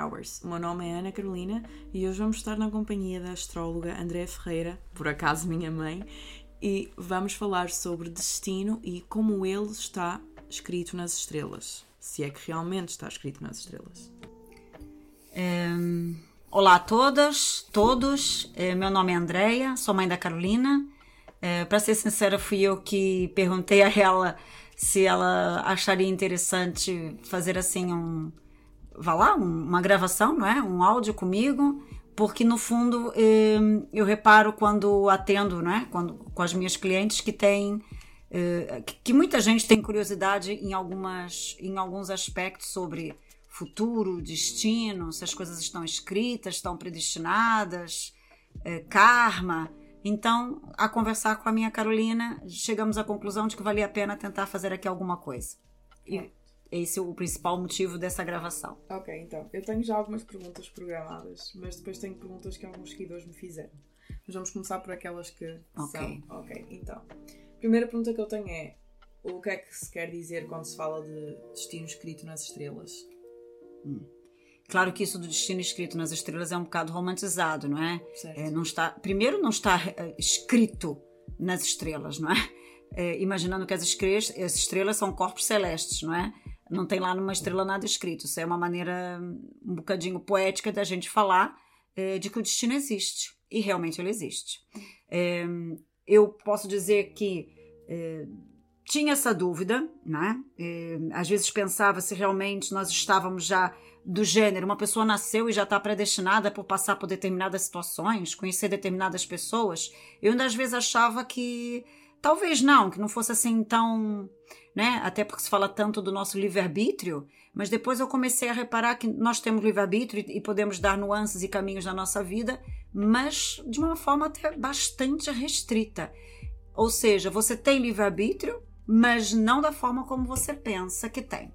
Hours. O meu nome é Ana Carolina e hoje vamos estar na companhia da astróloga Andréa Ferreira, por acaso minha mãe, e vamos falar sobre destino e como ele está escrito nas estrelas. Se é que realmente está escrito nas estrelas. Um, olá a todas, todos. É, meu nome é Andréia, sou mãe da Carolina. É, Para ser sincera, fui eu que perguntei a ela se ela acharia interessante fazer assim um. Vá lá, um, uma gravação, não é? Um áudio comigo, porque no fundo eh, eu reparo quando atendo, não é? Quando, com as minhas clientes que tem. Eh, que muita gente tem curiosidade em, algumas, em alguns aspectos sobre futuro, destino, se as coisas estão escritas, estão predestinadas, eh, karma. Então, a conversar com a minha Carolina, chegamos à conclusão de que valia a pena tentar fazer aqui alguma coisa. E esse é o principal motivo dessa gravação. Ok, então, eu tenho já algumas perguntas programadas, mas depois tenho perguntas que alguns seguidores me fizeram. Mas vamos começar por aquelas que Ok. são. Ok, então. Primeira pergunta que eu tenho é: o que é que se quer dizer quando se fala de destino escrito nas estrelas? Claro que isso do destino escrito nas estrelas é um bocado romantizado, não é? É, não está, primeiro, não está eh, escrito nas estrelas, não é? É, imaginando que as estrelas, as estrelas são corpos celestes, não é? Não tem lá numa estrela nada escrito. Isso é uma maneira um bocadinho poética da gente falar é, de que o destino existe. E realmente ele existe. É, eu posso dizer que é, tinha essa dúvida, né? Às vezes pensava se realmente nós estávamos já do gênero, uma pessoa nasceu e já está predestinada por passar por determinadas situações, conhecer determinadas pessoas. Eu ainda às vezes achava que talvez não, que não fosse assim tão, né? Até porque se fala tanto do nosso livre-arbítrio, mas depois eu comecei a reparar que nós temos livre-arbítrio e podemos dar nuances e caminhos na nossa vida, mas de uma forma até bastante restrita. Ou seja, você tem livre-arbítrio, mas não da forma como você pensa que tem.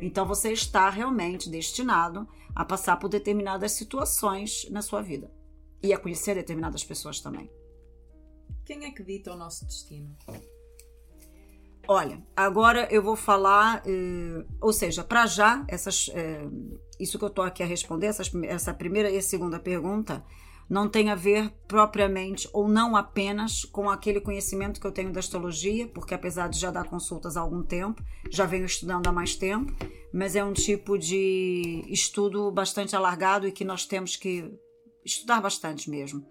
Então você está realmente destinado a passar por determinadas situações na sua vida e a conhecer determinadas pessoas também. Quem é que dita o nosso destino? Olha, agora eu vou falar, eh, ou seja, para já, essas, eh, isso que eu estou aqui a responder, essas, essa primeira e segunda pergunta, não tem a ver propriamente ou não apenas com aquele conhecimento que eu tenho da astrologia, porque apesar de já dar consultas há algum tempo, já venho estudando há mais tempo, mas é um tipo de estudo bastante alargado e que nós temos que estudar bastante mesmo.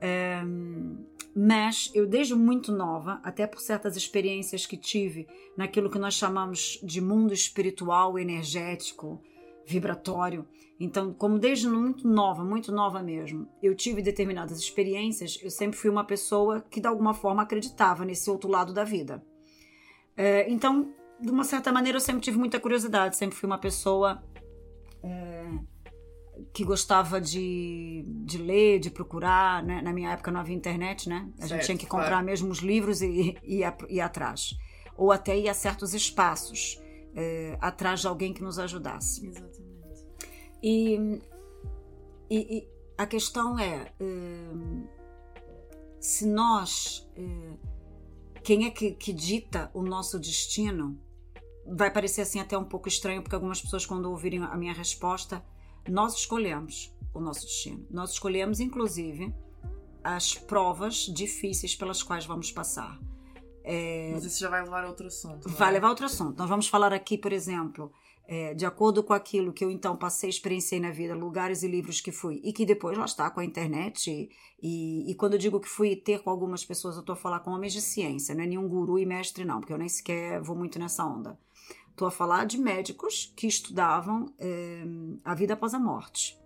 Ehm, mas eu, desde muito nova, até por certas experiências que tive naquilo que nós chamamos de mundo espiritual, energético, vibratório. Então, como desde muito nova, muito nova mesmo, eu tive determinadas experiências, eu sempre fui uma pessoa que de alguma forma acreditava nesse outro lado da vida. É, então, de uma certa maneira, eu sempre tive muita curiosidade, sempre fui uma pessoa que gostava de, de ler, de procurar. Né? Na minha época não havia internet, né? A gente Certo, tinha que comprar claro. mesmo os livros e, e ir, ir atrás. Ou até ir a certos espaços, é, atrás de alguém que nos ajudasse. Exatamente. E, e- e a questão é: hum, se nós. hum, quem é que, que dita o nosso destino? Vai parecer assim até um pouco estranho, porque algumas pessoas, quando ouvirem a minha resposta, nós escolhemos o nosso destino. Nós escolhemos, inclusive, as provas difíceis pelas quais vamos passar. Mas isso já vai levar a outro assunto. não é? Vai levar a outro assunto. Nós vamos falar aqui, por exemplo, é, de acordo com aquilo que eu então passei, experienciei na vida, lugares e livros que fui, e que depois lá está com a internet. E, e, e quando eu digo que fui ter com algumas pessoas, eu estou a falar com homens de ciência, não é nenhum guru e mestre, não, porque eu nem sequer vou muito nessa onda. Estou a falar de médicos que estudavam é, a vida após a morte.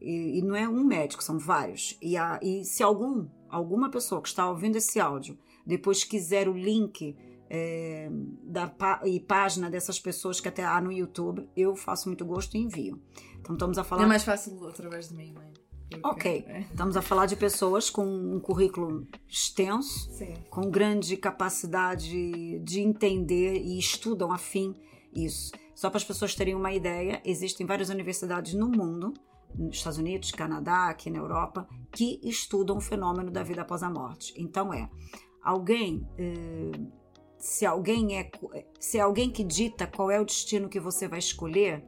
E, e não é um médico, são vários. E, a- e se algum, alguma pessoa que está ouvindo esse áudio depois quiser o link é, da e página dessas pessoas que até há no YouTube, eu faço muito gosto e envio. Então estamos a falar. É mais fácil através de mim, mãe. Porque- Ok, é. estamos a falar de pessoas com um currículo extenso, Sim. com grande capacidade de entender e estudam afim isso. Só para as pessoas terem uma ideia, existem várias universidades no mundo, nos Estados Unidos, Canadá, aqui na Europa, que estudam o fenômeno da vida após a morte. Então é alguém eh, se alguém é se é alguém que dita qual é o destino que você vai escolher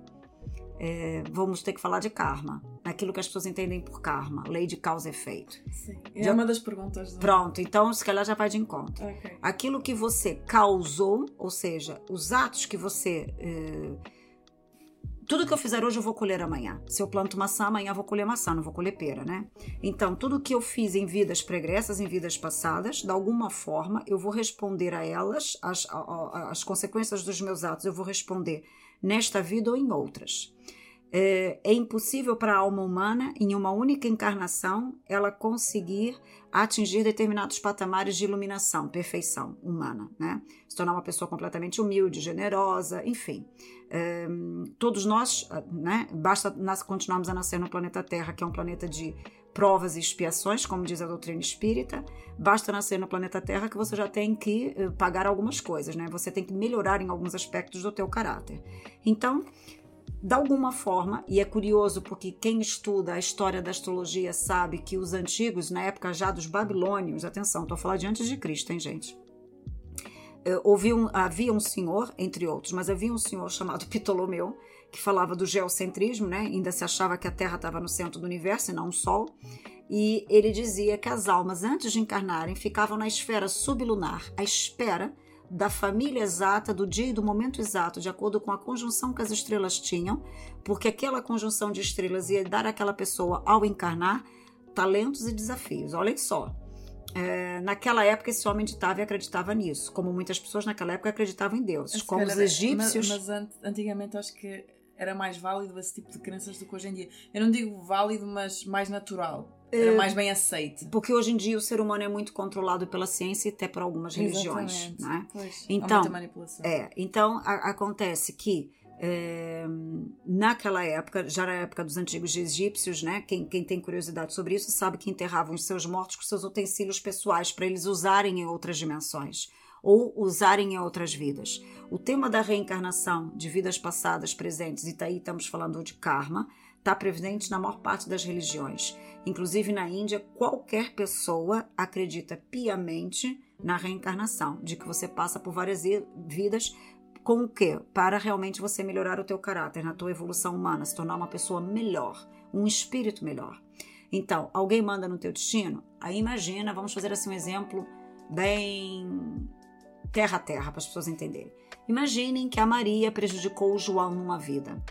é, vamos ter que falar de karma, naquilo que as pessoas entendem por karma, lei de causa e efeito. Sim, é já... uma das perguntas. Do... Pronto, então se calhar já vai de encontro. Okay. Aquilo que você causou, ou seja, os atos que você. Eh, tudo que eu fizer hoje eu vou colher amanhã. Se eu planto maçã, amanhã eu vou colher maçã, não vou colher pera, né? Então, tudo que eu fiz em vidas pregressas, em vidas passadas, de alguma forma, eu vou responder a elas, as, as consequências dos meus atos, eu vou responder nesta vida ou em outras. É, é impossível para a alma humana, em uma única encarnação, ela conseguir atingir determinados patamares de iluminação, perfeição humana, né? Se tornar uma pessoa completamente humilde, generosa, enfim. É, todos nós, né? Basta nós continuarmos a nascer no planeta Terra, que é um planeta de provas e expiações, como diz a doutrina espírita. Basta nascer no planeta Terra que você já tem que eh, pagar algumas coisas, né? Você tem que melhorar em alguns aspectos do teu caráter. Então, de alguma forma, e é curioso porque quem estuda a história da astrologia sabe que os antigos, na época já dos babilônios, atenção, estou a falar de antes de Cristo, hein, gente? Houve um, havia um senhor, entre outros, mas havia um senhor chamado Ptolomeu, que falava do geocentrismo, né? ainda se achava que a Terra estava no centro do universo e não o Sol, e ele dizia que as almas, antes de encarnarem, ficavam na esfera sublunar, à espera da família exata, do dia e do momento exato, de acordo com a conjunção que as estrelas tinham, porque aquela conjunção de estrelas ia dar àquela pessoa, ao encarnar, talentos e desafios. Olhem só. É, naquela época, esse homem ditava e acreditava nisso, como muitas pessoas naquela época acreditavam em deuses, como os egípcios. Mas, mas antigamente acho que era mais válido esse tipo de crenças do que hoje em dia. Eu não digo válido, mas mais natural. Era mais bem aceite. Porque hoje em dia o ser humano é muito controlado pela ciência e até por algumas religiões. Né? Pois, então, manipulação. É, então a, acontece que é, naquela época, já na época dos antigos egípcios, né? Quem, quem tem curiosidade sobre isso sabe que enterravam os seus mortos com seus utensílios pessoais para eles usarem em outras dimensões ou usarem em outras vidas. O tema da reencarnação de vidas passadas, presentes, e daí estamos falando de karma, está presente na maior parte das religiões. Inclusive na Índia, qualquer pessoa acredita piamente na reencarnação, de que você passa por várias vidas com o quê? Para realmente você melhorar o teu caráter, na tua evolução humana, se tornar uma pessoa melhor, um espírito melhor. Então, alguém manda no teu destino? Aí imagina, vamos fazer assim um exemplo bem terra a terra para as pessoas entenderem. Imaginem que a Maria prejudicou o João numa vida.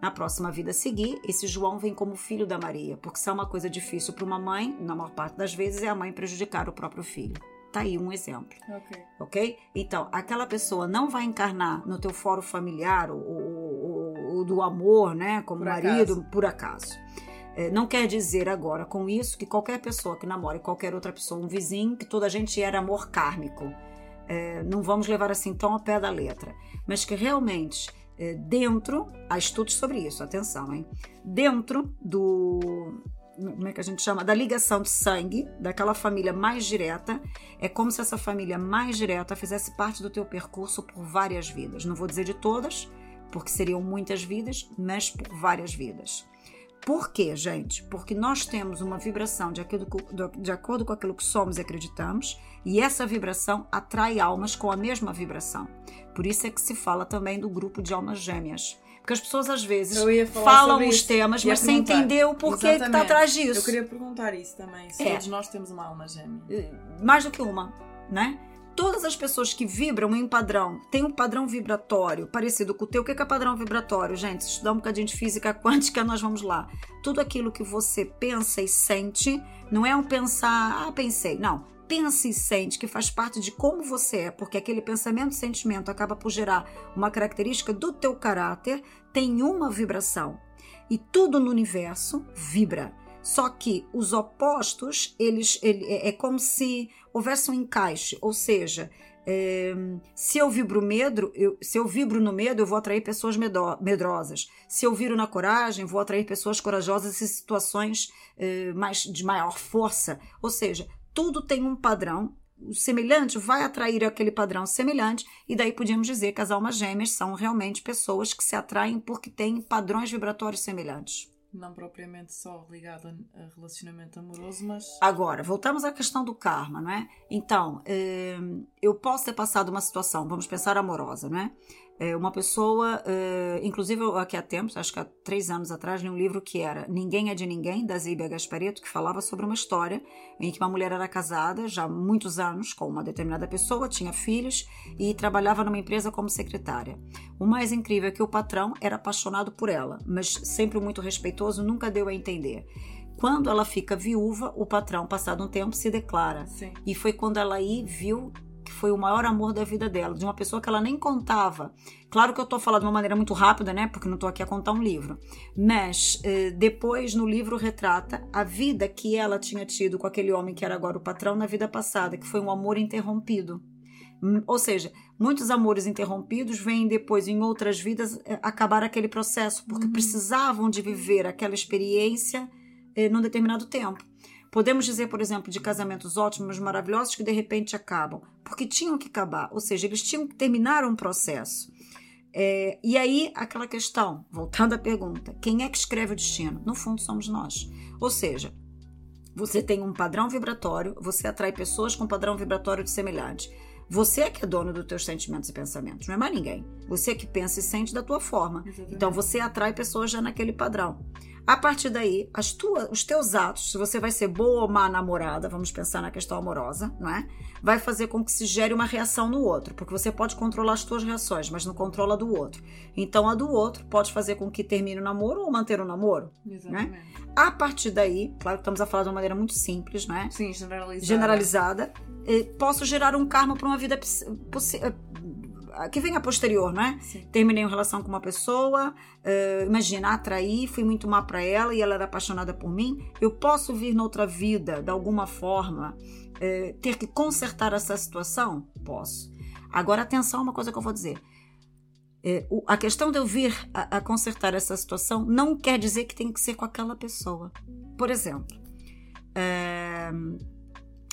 Na próxima vida a seguir, esse João vem como filho da Maria, porque se é uma coisa difícil para uma mãe, na maior parte das vezes é a mãe prejudicar o próprio filho. Tá aí um exemplo. Ok. Ok? Então, aquela pessoa não vai encarnar no teu fórum familiar o, o, o do amor, né? Como por marido, acaso. por acaso. É, não quer dizer agora com isso que qualquer pessoa que namore qualquer outra pessoa, um vizinho, que toda a gente era amor kármico é, não vamos levar assim tão a pé da letra, mas que realmente é, dentro, há estudos sobre isso, atenção, hein? Dentro do como é que a gente chama? Da ligação de sangue, daquela família mais direta, é como se essa família mais direta fizesse parte do teu percurso por várias vidas. Não vou dizer de todas, porque seriam muitas vidas, mas por várias vidas. Por quê, gente? Porque nós temos uma vibração de com, de acordo com aquilo que somos e acreditamos, e essa vibração atrai almas com a mesma vibração. Por isso é que se fala também do grupo de almas gêmeas. Porque as pessoas às vezes falam os temas, mas sem entender o porquê que está atrás disso. Eu queria perguntar isso também. Se é. todos nós temos uma alma gêmea. Eh, mais do que uma, né? todas as pessoas que vibram em padrão têm um padrão vibratório parecido com o teu. O que é padrão vibratório, gente? Se estudar um bocadinho de física quântica, nós vamos lá. Tudo aquilo que você pensa e sente, não é um pensar, ah, pensei. Não. Pensa e sente que faz parte de como você é, porque aquele pensamento e sentimento acaba por gerar uma característica do teu caráter, tem uma vibração. E tudo no universo vibra. Só que os opostos, eles, ele, é, é como se houvesse um encaixe, ou seja, é, se eu vibro medo, eu, se eu vibro no medo, eu vou atrair pessoas medo, medrosas. Se eu vibro na coragem, vou atrair pessoas corajosas em situações é, mais, de maior força. Ou seja, tudo tem um padrão. O semelhante vai atrair aquele padrão semelhante, e daí podíamos dizer que as almas gêmeas são realmente pessoas que se atraem porque têm padrões vibratórios semelhantes. Não propriamente só ligado a relacionamento amoroso, mas. Agora, voltamos à questão do karma, não é? Então, hum, eu posso ter passado uma situação, vamos pensar amorosa, não é? É uma pessoa, é, inclusive aqui há tempos, acho que há três anos atrás, li um livro que era Ninguém é de Ninguém, da Zíbia Gaspareto, que falava sobre uma história em que uma mulher era casada já há muitos anos com uma determinada pessoa, tinha filhos e trabalhava numa empresa como secretária. O mais incrível é que o patrão era apaixonado por ela, mas sempre muito respeitoso, nunca deu a entender. Quando ela fica viúva, o patrão, passado um tempo, se declara. Sim. E foi quando ela aí viu foi o maior amor da vida dela, de uma pessoa que ela nem contava. Claro que eu tô falando de uma maneira muito rápida, né? Porque não tô aqui a contar um livro. Mas eh, depois no livro retrata a vida que ela tinha tido com aquele homem que era agora o patrão na vida passada, que foi um amor interrompido. Hum, Ou seja, muitos amores interrompidos vêm depois em outras vidas eh, acabar aquele processo, porque precisavam de viver aquela experiência eh, num determinado tempo. Podemos dizer, por exemplo, de casamentos ótimos, maravilhosos, que de repente acabam, porque tinham que acabar, ou seja, eles tinham que terminar um processo. É, e aí, aquela questão, voltando à pergunta: quem é que escreve o destino? No fundo, somos nós. Ou seja, você tem um padrão vibratório, você atrai pessoas com padrão vibratório de semelhante. Você é que é dono dos teus sentimentos e pensamentos, não é mais ninguém. Você é que pensa e sente da tua forma. Exatamente. Então você atrai pessoas já naquele padrão. A partir daí, as tuas, os teus atos, se você vai ser boa ou má namorada, vamos pensar na questão amorosa, não é? Vai fazer com que se gere uma reação no outro, porque você pode controlar as tuas reações, mas não controla a do outro. Então a do outro pode fazer com que termine o namoro ou manter o namoro. Exatamente. A partir daí, claro que estamos a falar de uma maneira muito simples, não é? Sim, generalizada, eh, posso gerar um karma para uma vida que venha posterior, não é? Sim. Terminei uma relação com uma pessoa, eh, imagina, atraí, fui muito má para ela e ela era apaixonada por mim. Eu posso vir noutra vida, de alguma forma, eh, ter que consertar essa situação? Posso. Agora, atenção, uma coisa que eu vou dizer. Eh, a questão de eu vir a, a consertar essa situação não quer dizer que tem que ser com aquela pessoa. Por exemplo,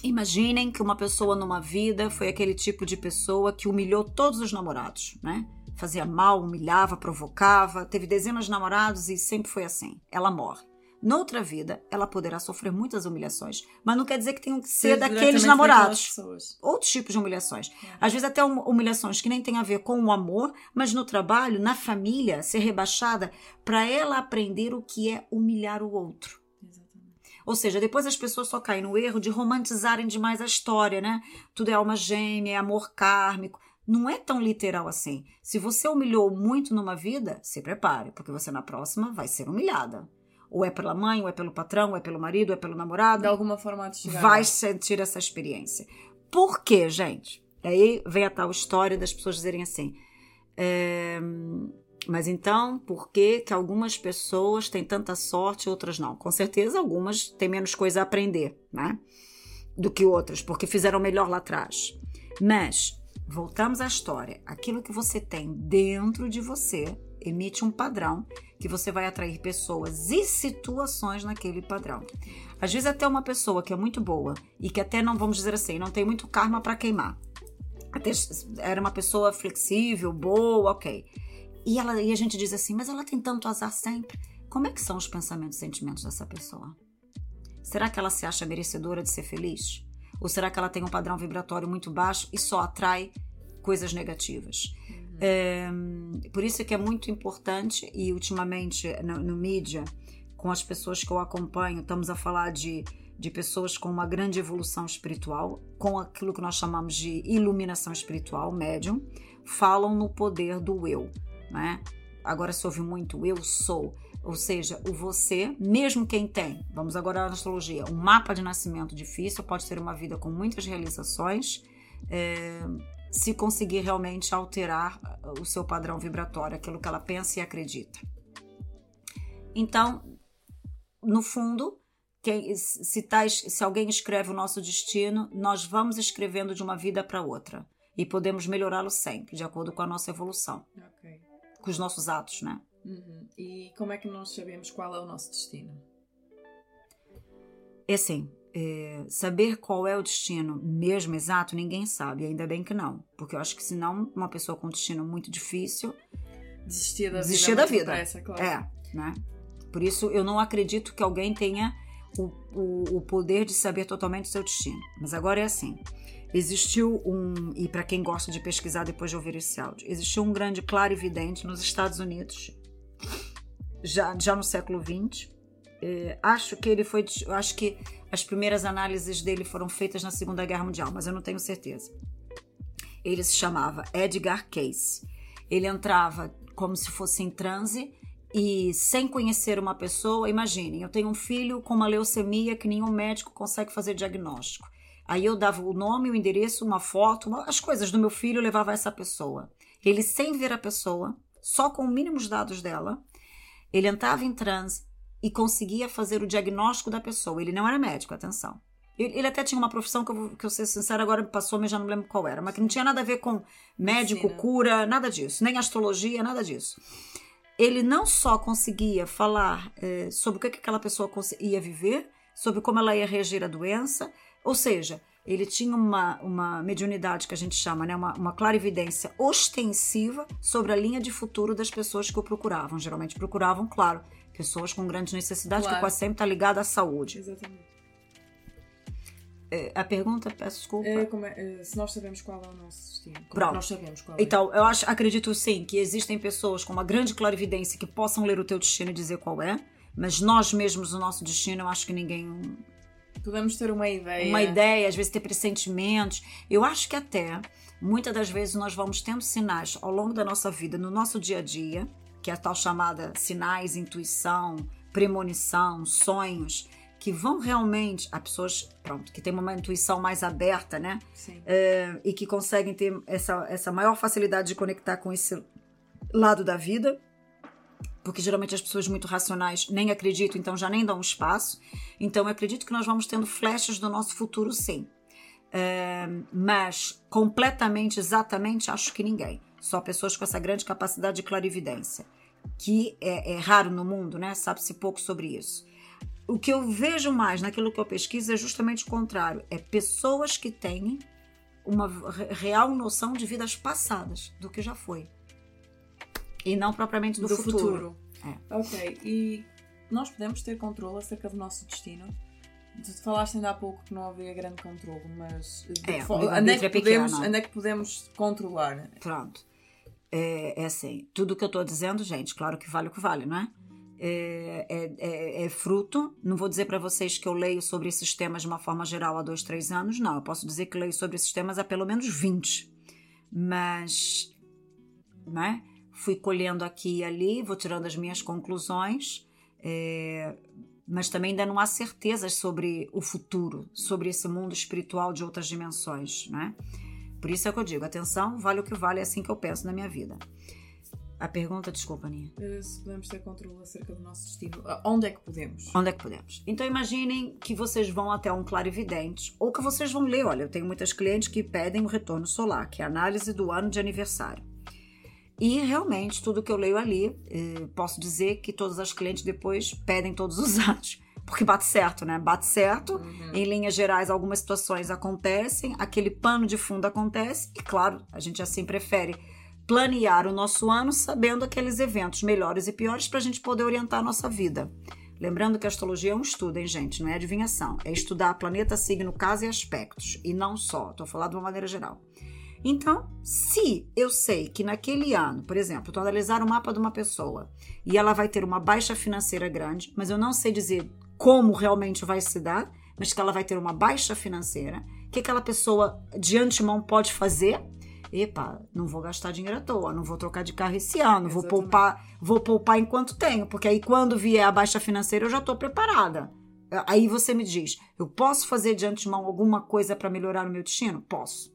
Imaginem que uma pessoa numa vida foi aquele tipo de pessoa que humilhou todos os namorados, né? Fazia mal, humilhava, provocava, teve dezenas de namorados e sempre foi assim. Ela morre. Noutra vida, ela poderá sofrer muitas humilhações, mas não quer dizer que tenham que ser daqueles namorados. Outros tipos de humilhações. Às vezes até hum- humilhações que nem tem a ver com o amor, mas no trabalho, na família, ser rebaixada para ela aprender o que é humilhar o outro. Ou seja, depois as pessoas só caem no erro de romantizarem demais a história, né? Tudo é alma gêmea, é amor kármico. Não é tão literal assim. Se você humilhou muito numa vida, se prepare, porque você na próxima vai ser humilhada. Ou é pela mãe, ou é pelo patrão, ou é pelo marido, ou é pelo namorado De alguma forma vai sentir essa experiência. Por quê, gente? Aí vem a tal história das pessoas dizerem assim. é, mas então, por que, que algumas pessoas têm tanta sorte e outras não? Com certeza, algumas têm menos coisa a aprender, né? Do que outras, porque fizeram melhor lá atrás. Mas, voltamos à história. Aquilo que você tem dentro de você emite um padrão que você vai atrair pessoas e situações naquele padrão. Às vezes até uma pessoa que é muito boa e que até não vamos dizer assim, não tem muito karma para queimar. Até era uma pessoa flexível, boa, ok. E, ela, e a gente diz assim, mas ela tem tanto azar sempre. Como é que são os pensamentos e sentimentos dessa pessoa? Será que ela se acha merecedora de ser feliz? Ou será que ela tem um padrão vibratório muito baixo e só atrai coisas negativas? É, por isso é que é muito importante, e ultimamente no, no mídia, com as pessoas que eu acompanho, estamos a falar de, de pessoas com uma grande evolução espiritual, com aquilo que nós chamamos de iluminação espiritual, médium, falam no poder do eu. Né? Agora se ouve muito eu sou, ou seja, o você, mesmo quem tem, vamos agora à astrologia, um mapa de nascimento difícil, pode ter uma vida com muitas realizações, é, se conseguir realmente alterar o seu padrão vibratório, aquilo que ela pensa e acredita. Então, no fundo, quem, se, tá, se alguém escreve o nosso destino, nós vamos escrevendo de uma vida para outra e podemos melhorá-lo sempre, de acordo com a nossa evolução, Ok. Com os nossos atos, né? Uhum. E como é que nós sabemos qual é o nosso destino? É assim, é, saber qual é o destino mesmo exato, ninguém sabe, ainda bem que não. Porque eu acho que senão uma pessoa com um destino muito difícil Desistir da desistir vida. da muito vida. claro. É, né? Por isso eu não acredito que alguém tenha o, o, o poder de saber totalmente o seu destino. Mas agora é assim. Existiu um, e para quem gosta de pesquisar depois de ouvir esse áudio, existiu um grande claro evidente nos Estados Unidos, já, já no século XX. É, acho que ele foi, acho que as primeiras análises dele foram feitas na Segunda Guerra Mundial, mas eu não tenho certeza. Ele se chamava Edgar Cayce. Ele entrava como se fosse em transe e sem conhecer uma pessoa, imaginem, eu tenho um filho com uma leucemia que nenhum médico consegue fazer diagnóstico. Aí eu dava o nome, o endereço, uma foto, uma, as coisas do meu filho, levava essa pessoa. Ele, sem ver a pessoa, só com os mínimos dados dela, ele entrava em transe e conseguia fazer o diagnóstico da pessoa. Ele não era médico, atenção. Ele, ele até tinha uma profissão que eu, que eu ser sincera, agora passou, mas já não lembro qual era, mas que não tinha nada a ver com médico, cura, nada disso, nem astrologia, nada disso. Ele não só conseguia falar é, sobre o que, que aquela pessoa ia viver, sobre como ela ia reagir à doença, ou seja, ele tinha uma, uma mediunidade que a gente chama, né, uma, uma clarividência ostensiva sobre a linha de futuro das pessoas que o procuravam. Geralmente procuravam, claro, pessoas com grandes necessidades, claro. que quase sempre está ligada à saúde. Exatamente. É, a pergunta, peço desculpa. É, é, se nós sabemos qual é o nosso destino. Como Pronto. nós sabemos qual é. Então, eu acho, acredito sim que existem pessoas com uma grande clarividência que possam ler o teu destino e dizer qual é, mas nós mesmos, o nosso destino, eu acho que ninguém Podemos ter uma ideia. Uma ideia, às vezes ter pressentimentos. Eu acho que até, muitas das vezes, nós vamos tendo sinais ao longo da nossa vida, no nosso dia a dia, que é a tal chamada sinais, intuição, premonição, sonhos, que vão realmente. Há pessoas, pronto, que têm uma intuição mais aberta, né? Sim. É, e que conseguem ter essa, essa maior facilidade de conectar com esse lado da vida porque geralmente as pessoas muito racionais nem acreditam, então já nem dão espaço. Então eu acredito que nós vamos tendo flechas do nosso futuro, sim. É, mas completamente, exatamente, acho que ninguém. Só pessoas com essa grande capacidade de clarividência, que é, é raro no mundo, né? Sabe-se pouco sobre isso. O que eu vejo mais naquilo que eu pesquiso é justamente o contrário: é pessoas que têm uma real noção de vidas passadas, do que já foi. E não propriamente do, do futuro. futuro. É. Ok, e nós podemos ter controle acerca do nosso destino? Tu falaste ainda há pouco que não havia grande controle, mas é, onde, é que podemos, onde é que podemos controlar? Pronto. É, é assim, tudo o que eu estou dizendo, gente, claro que vale o que vale, não é? É, é, é, é fruto. Não vou dizer para vocês que eu leio sobre esses temas de uma forma geral há dois, três anos, não. Eu posso dizer que leio sobre esses temas há pelo menos 20. Mas, né? Fui colhendo aqui e ali, vou tirando as minhas conclusões, é, mas também ainda não há certezas sobre o futuro, sobre esse mundo espiritual de outras dimensões, né? Por isso é que eu digo, atenção, vale o que vale, é assim que eu penso na minha vida. A pergunta, desculpa, Aninha. Eh, se podemos ter controle acerca do nosso destino, onde é que podemos? Onde é que podemos? Então imaginem que vocês vão até um clarividente, ou que vocês vão ler, olha, eu tenho muitas clientes que pedem o retorno solar, que é a análise do ano de aniversário. E realmente, tudo que eu leio ali, eh, posso dizer que todas as clientes depois pedem todos os anos. Porque bate certo, né? Bate certo. Uhum. Em linhas gerais, algumas situações acontecem, aquele pano de fundo acontece, e claro, a gente assim prefere planear o nosso ano sabendo aqueles eventos melhores e piores para a gente poder orientar a nossa vida. Lembrando que a astrologia é um estudo, hein, gente? Não é adivinhação. É estudar planeta, signo, casa e aspectos. E não só. Estou falando de uma maneira geral. Então, se eu sei que naquele ano, por exemplo, estou analisar o mapa de uma pessoa e ela vai ter uma baixa financeira grande, mas eu não sei dizer como realmente vai se dar, mas que ela vai ter uma baixa financeira, o que aquela pessoa de antemão pode fazer? Epa, não vou gastar dinheiro à toa, não vou trocar de carro esse ano, vou poupar, vou poupar enquanto tenho, porque aí quando vier a baixa financeira eu já estou preparada. Aí você me diz, eu posso fazer de antemão alguma coisa para melhorar o meu destino? Posso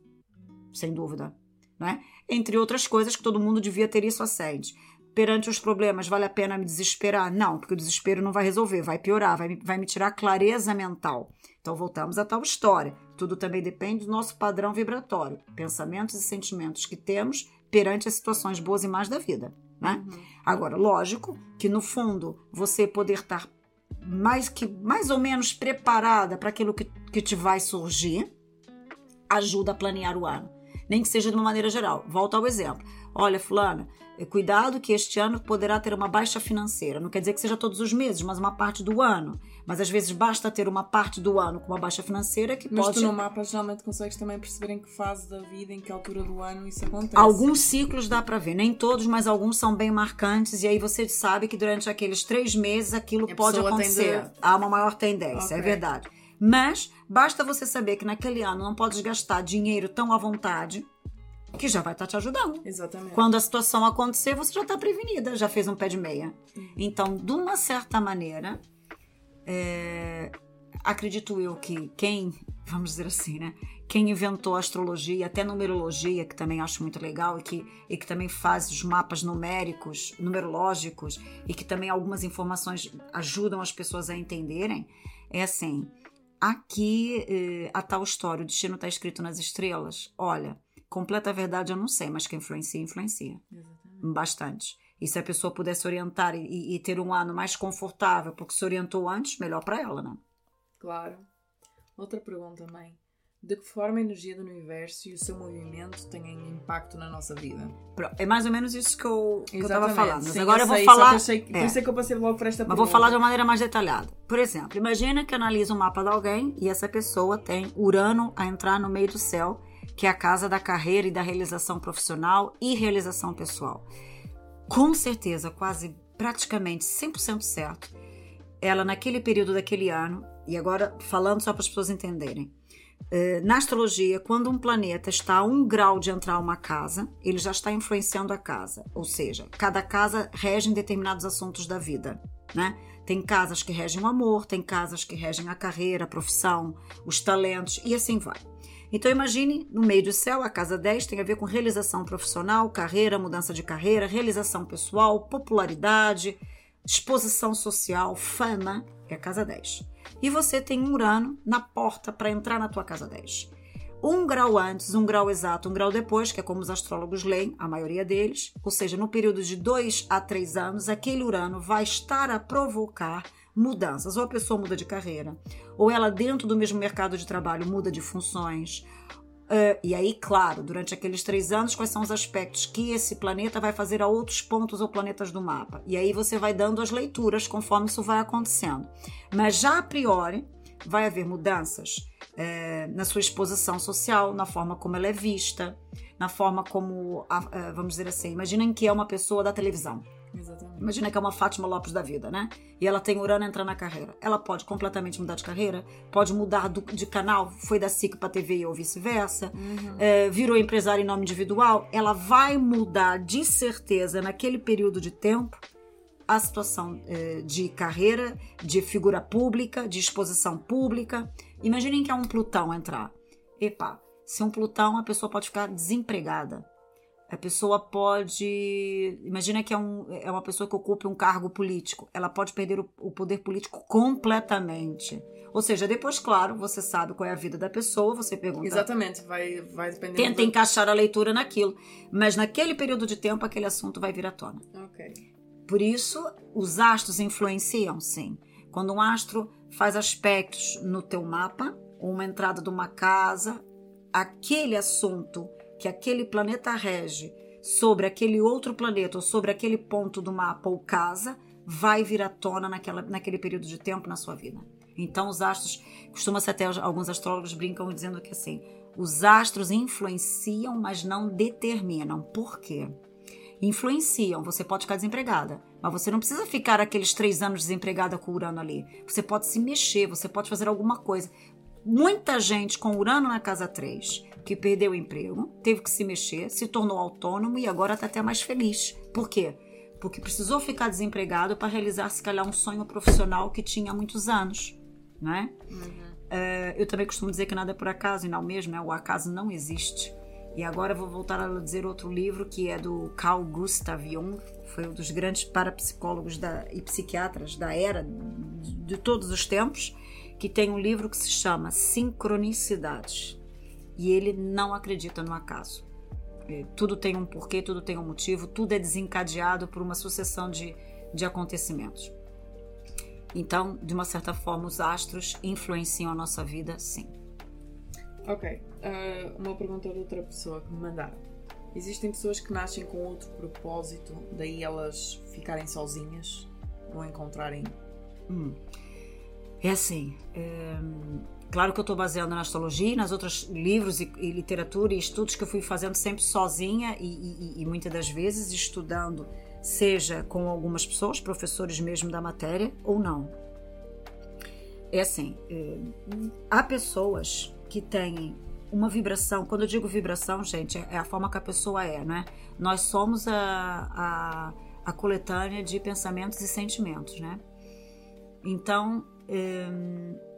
sem dúvida. Né? Entre outras coisas que todo mundo devia ter isso assente. Perante os problemas, vale a pena me desesperar? Não, porque o desespero não vai resolver, vai piorar, vai, vai me tirar clareza mental. Então voltamos à tal história. Tudo também depende do nosso padrão vibratório, pensamentos e sentimentos que temos perante as situações boas e más da vida. Né? Uhum. Agora, lógico que no fundo você poder estar mais que mais ou menos preparada para aquilo que, que te vai surgir ajuda a planear o ano. Nem que seja de uma maneira geral. Volto ao exemplo. Olha, fulana, eh, cuidado que este ano poderá ter uma baixa financeira. Não quer dizer que seja todos os meses, mas uma parte do ano. Mas às vezes basta ter uma parte do ano com uma baixa financeira que Mas pode. tu no mapa geralmente consegues também perceber em que fase da vida, em que altura do ano isso acontece. Alguns ciclos dá para ver, nem todos, mas alguns são bem marcantes, e aí você sabe que durante aqueles três meses aquilo A pode acontecer. Há uma maior tendência, é Ok. verdade. Mas basta você saber que naquele ano não podes gastar dinheiro tão à vontade, que já vai estar te ajudando. Exatamente. Quando a situação acontecer, você já está prevenida, já fez um pé de meia. Então, de uma certa maneira, é, acredito eu que quem, vamos dizer assim, né? Quem inventou a astrologia, até numerologia, que também acho muito legal, e que, e que também faz os mapas numéricos, numerológicos, e que também algumas informações ajudam as pessoas a entenderem, é assim: aqui eh, a tal história, o destino está escrito nas estrelas. Olha, completa verdade eu não sei, mas que influencia, influencia Exatamente. bastante. E se a pessoa pudesse orientar e, e ter um ano mais confortável, porque se orientou antes, melhor para ela, né? Claro. Outra pergunta, mãe. De que forma a energia do universo e o seu movimento têm impacto na nossa vida? Pronto, É mais ou menos isso que eu, que eu tava Exatamente. falando. Mas Sim, agora eu vou sei, que falar. achei que- Por é, isso é que eu passei logo por esta mas pergunta. vou falar de uma maneira mais detalhada. Por exemplo, imagina que analisa um mapa de alguém e essa pessoa tem Urano a entrar no meio do céu, que é a casa da carreira e da realização profissional e realização pessoal. Com certeza, quase praticamente 100% certo, ela naquele período daquele ano, e agora falando só para as pessoas entenderem, na astrologia, quando um planeta está a um grau de entrar uma casa, ele já está influenciando a casa. Ou seja, cada casa rege em determinados assuntos da vida, né? Tem casas que regem o amor, tem casas que regem a carreira, a profissão, os talentos e assim vai. Então imagine, no meio do céu, a casa 10 tem a ver com realização profissional, carreira, mudança de carreira, realização pessoal, popularidade, exposição social, fama, é a casa 10. E você tem um Urano na porta para entrar na tua casa 10. Um grau antes, um grau exato, um grau depois, que é como os astrólogos leem, a maioria deles, ou seja, no período de dois a três anos, aquele Urano vai estar a provocar mudanças. Ou a pessoa muda de carreira, ou ela, dentro do mesmo mercado de trabalho, muda de funções. Uh, e aí, claro, durante aqueles três anos, quais são os aspectos que esse planeta vai fazer a outros pontos ou planetas do mapa? E aí você vai dando as leituras conforme isso vai acontecendo. Mas já a priori, vai haver mudanças é, na sua exposição social, na forma como ela é vista, na forma como, a, a, vamos dizer assim, imaginem que é uma pessoa da televisão. Exatamente. Imagina que é uma Fátima Lopes da vida, né? E ela tem Urano entrar na carreira. Ela pode completamente mudar de carreira, pode mudar do, de canal, foi da SIC para TV ou vice-versa, Uhum. é, virou empresária em nome individual. Ela vai mudar de certeza naquele período de tempo a situação é, de carreira, de figura pública, de exposição pública. Imaginem que é um Plutão entrar. Epa, se um Plutão, a pessoa pode ficar desempregada. A pessoa pode. Imagina que é, um, é uma pessoa que ocupa um cargo político. Ela pode perder o, o, poder político completamente. Ou seja, depois, claro, você sabe qual é a vida da pessoa, você pergunta. Exatamente, vai, vai depender. Tenta do... encaixar a leitura naquilo. Mas naquele período de tempo, aquele assunto vai vir à tona. Ok. Por isso, os astros influenciam, sim. Quando um astro faz aspectos no teu mapa, ou uma entrada de uma casa, aquele assunto que aquele planeta rege sobre aquele outro planeta ou sobre aquele ponto do mapa ou casa vai vir à tona naquela, naquele período de tempo na sua vida. Então, os astros, costuma-se até alguns astrólogos brincam dizendo que assim, os astros influenciam, mas não determinam. Por quê? Influenciam, você pode ficar desempregada, mas você não precisa ficar aqueles três anos desempregada com o Urano ali. Você pode se mexer, você pode fazer alguma coisa. Muita gente com Urano na casa 3 que perdeu o emprego, teve que se mexer, se tornou autônomo e agora está até mais feliz. Por quê? Porque precisou ficar desempregado para realizar, se calhar, um sonho profissional que tinha há muitos anos. Né? Uhum. Uh, eu também costumo dizer que nada é por acaso, e não mesmo, é, o acaso não existe. E agora vou voltar a dizer outro livro que é do Carl Gustav Jung, foi um dos grandes parapsicólogos da, e psiquiatras da era de, de todos os tempos, que tem um livro que se chama Sincronicidades e ele não acredita no acaso. Tudo tem um porquê, tudo tem um motivo, tudo é desencadeado por uma sucessão de, de acontecimentos. Então, de uma certa forma, os astros influenciam a nossa vida, sim. Ok. Uh, uma pergunta de outra pessoa que me mandaram. Existem pessoas que nascem com outro propósito, daí elas ficarem sozinhas, não encontrarem. Hum. É assim. É... Claro que eu estou baseando na astrologia, nas outros livros e, e, literatura e estudos que eu fui fazendo sempre sozinha e, e, e muitas das vezes estudando, seja com algumas pessoas, professores mesmo da matéria, ou não. É assim, é, há pessoas que têm uma vibração. Quando eu digo vibração, gente, é a forma que a pessoa é, né? Nós somos a, a, a coletânea de pensamentos e sentimentos, né? Então, hum,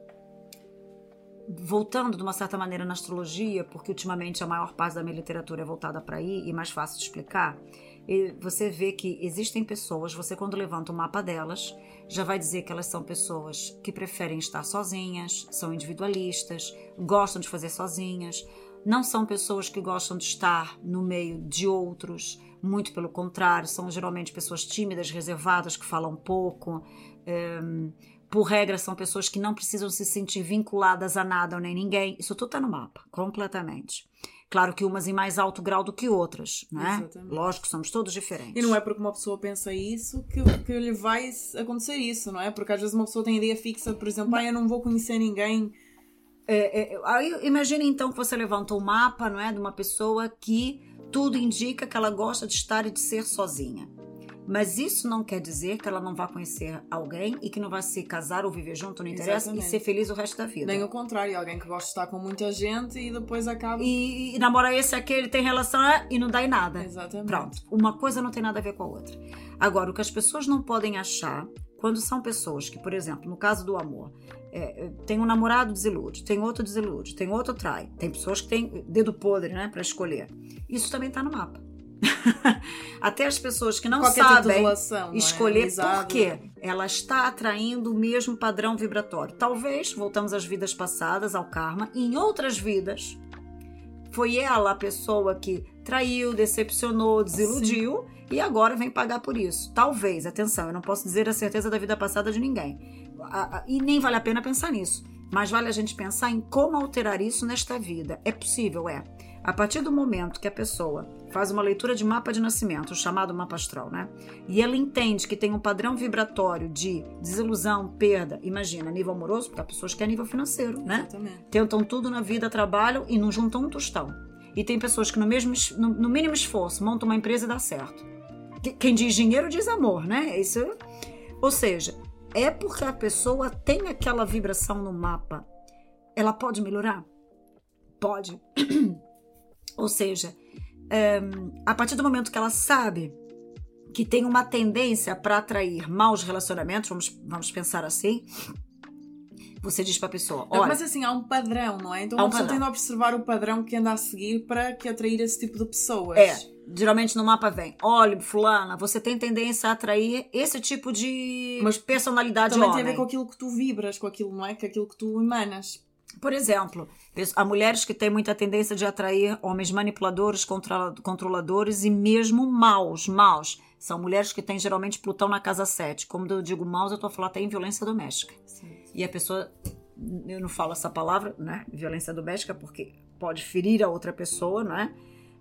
voltando de uma certa maneira na astrologia, porque ultimamente a maior parte da minha literatura é voltada para aí e mais fácil de explicar, você vê que existem pessoas, você quando levanta o mapa delas, já vai dizer que elas são pessoas que preferem estar sozinhas, são individualistas, gostam de fazer sozinhas, não são pessoas que gostam de estar no meio de outros, muito pelo contrário, são geralmente pessoas tímidas, reservadas, que falam pouco. Um, por regra, são pessoas que não precisam se sentir vinculadas a nada ou nem ninguém. Isso tudo está no mapa, completamente. Claro que umas em mais alto grau do que outras, né? Exatamente. Lógico, somos todos diferentes. E não é porque uma pessoa pensa isso que, que lhe vai acontecer isso, não é? Porque às vezes uma pessoa tem ideia fixa, por exemplo, ah, eu não vou conhecer ninguém. É, é, imagine então que você levanta um mapa, não é? De uma pessoa que tudo indica que ela gosta de estar e de ser sozinha. Mas isso não quer dizer que ela não vá conhecer alguém e que não vai se casar ou viver junto, não interessa, Exatamente. e ser feliz o resto da vida. Nem o contrário, alguém que gosta de estar com muita gente e depois acaba. E, e namora esse, aquele, tem relação é, e não dá em nada. Exatamente. Pronto. Uma coisa não tem nada a ver com a outra. Agora, o que as pessoas não podem achar quando são pessoas que, por exemplo, no caso do amor, é, é tem um namorado desilude, tem outro desilude, tem outro trai, tem pessoas que têm dedo podre, né, para escolher. Isso também está no mapa. Até as pessoas que não Qualquer sabem relação, escolher é? por quê. Ela está atraindo o mesmo padrão vibratório. Talvez, voltamos às vidas passadas, ao karma, em outras vidas, foi ela a pessoa que traiu, decepcionou, desiludiu Sim. e agora vem pagar por isso. Talvez, atenção, eu não posso dizer a certeza da vida passada de ninguém. E nem vale a pena pensar nisso. Mas vale a gente pensar em como alterar isso nesta vida. É possível, é. A partir do momento que a pessoa faz uma leitura de mapa de nascimento, chamado mapa astral, né? E ela entende que tem um padrão vibratório de desilusão, perda, imagina, nível amoroso, porque há pessoas que é nível financeiro, né? Exatamente. Tentam tudo na vida, trabalham e não juntam um tostão. E tem pessoas que no, mesmo, no, no mínimo esforço montam uma empresa e dá certo. Quem diz dinheiro diz amor, né? Isso, ou seja, é porque a pessoa tem aquela vibração no mapa. Ela pode melhorar? Pode. Ou seja, um, a partir do momento que ela sabe que tem uma tendência para atrair maus relacionamentos, vamos, vamos pensar assim, você diz para a pessoa, olha... Mas assim, há um padrão, não é? Então há um pessoa tem a observar o padrão que anda a seguir para que atrair esse tipo de pessoas. É, geralmente no mapa vem, olha, fulana, você tem tendência a atrair esse tipo de Mas personalidade também homem. tem a ver com aquilo que tu vibras, com aquilo, não é? Com aquilo que tu emanas. Por exemplo, há mulheres que têm muita tendência de atrair homens manipuladores, controladores e mesmo maus, maus. São mulheres que têm geralmente Plutão na casa 7. Como eu digo maus, eu estou a falar até em violência doméstica. Sim. E a pessoa, eu não falo essa palavra, né? Violência doméstica, porque pode ferir a outra pessoa, né?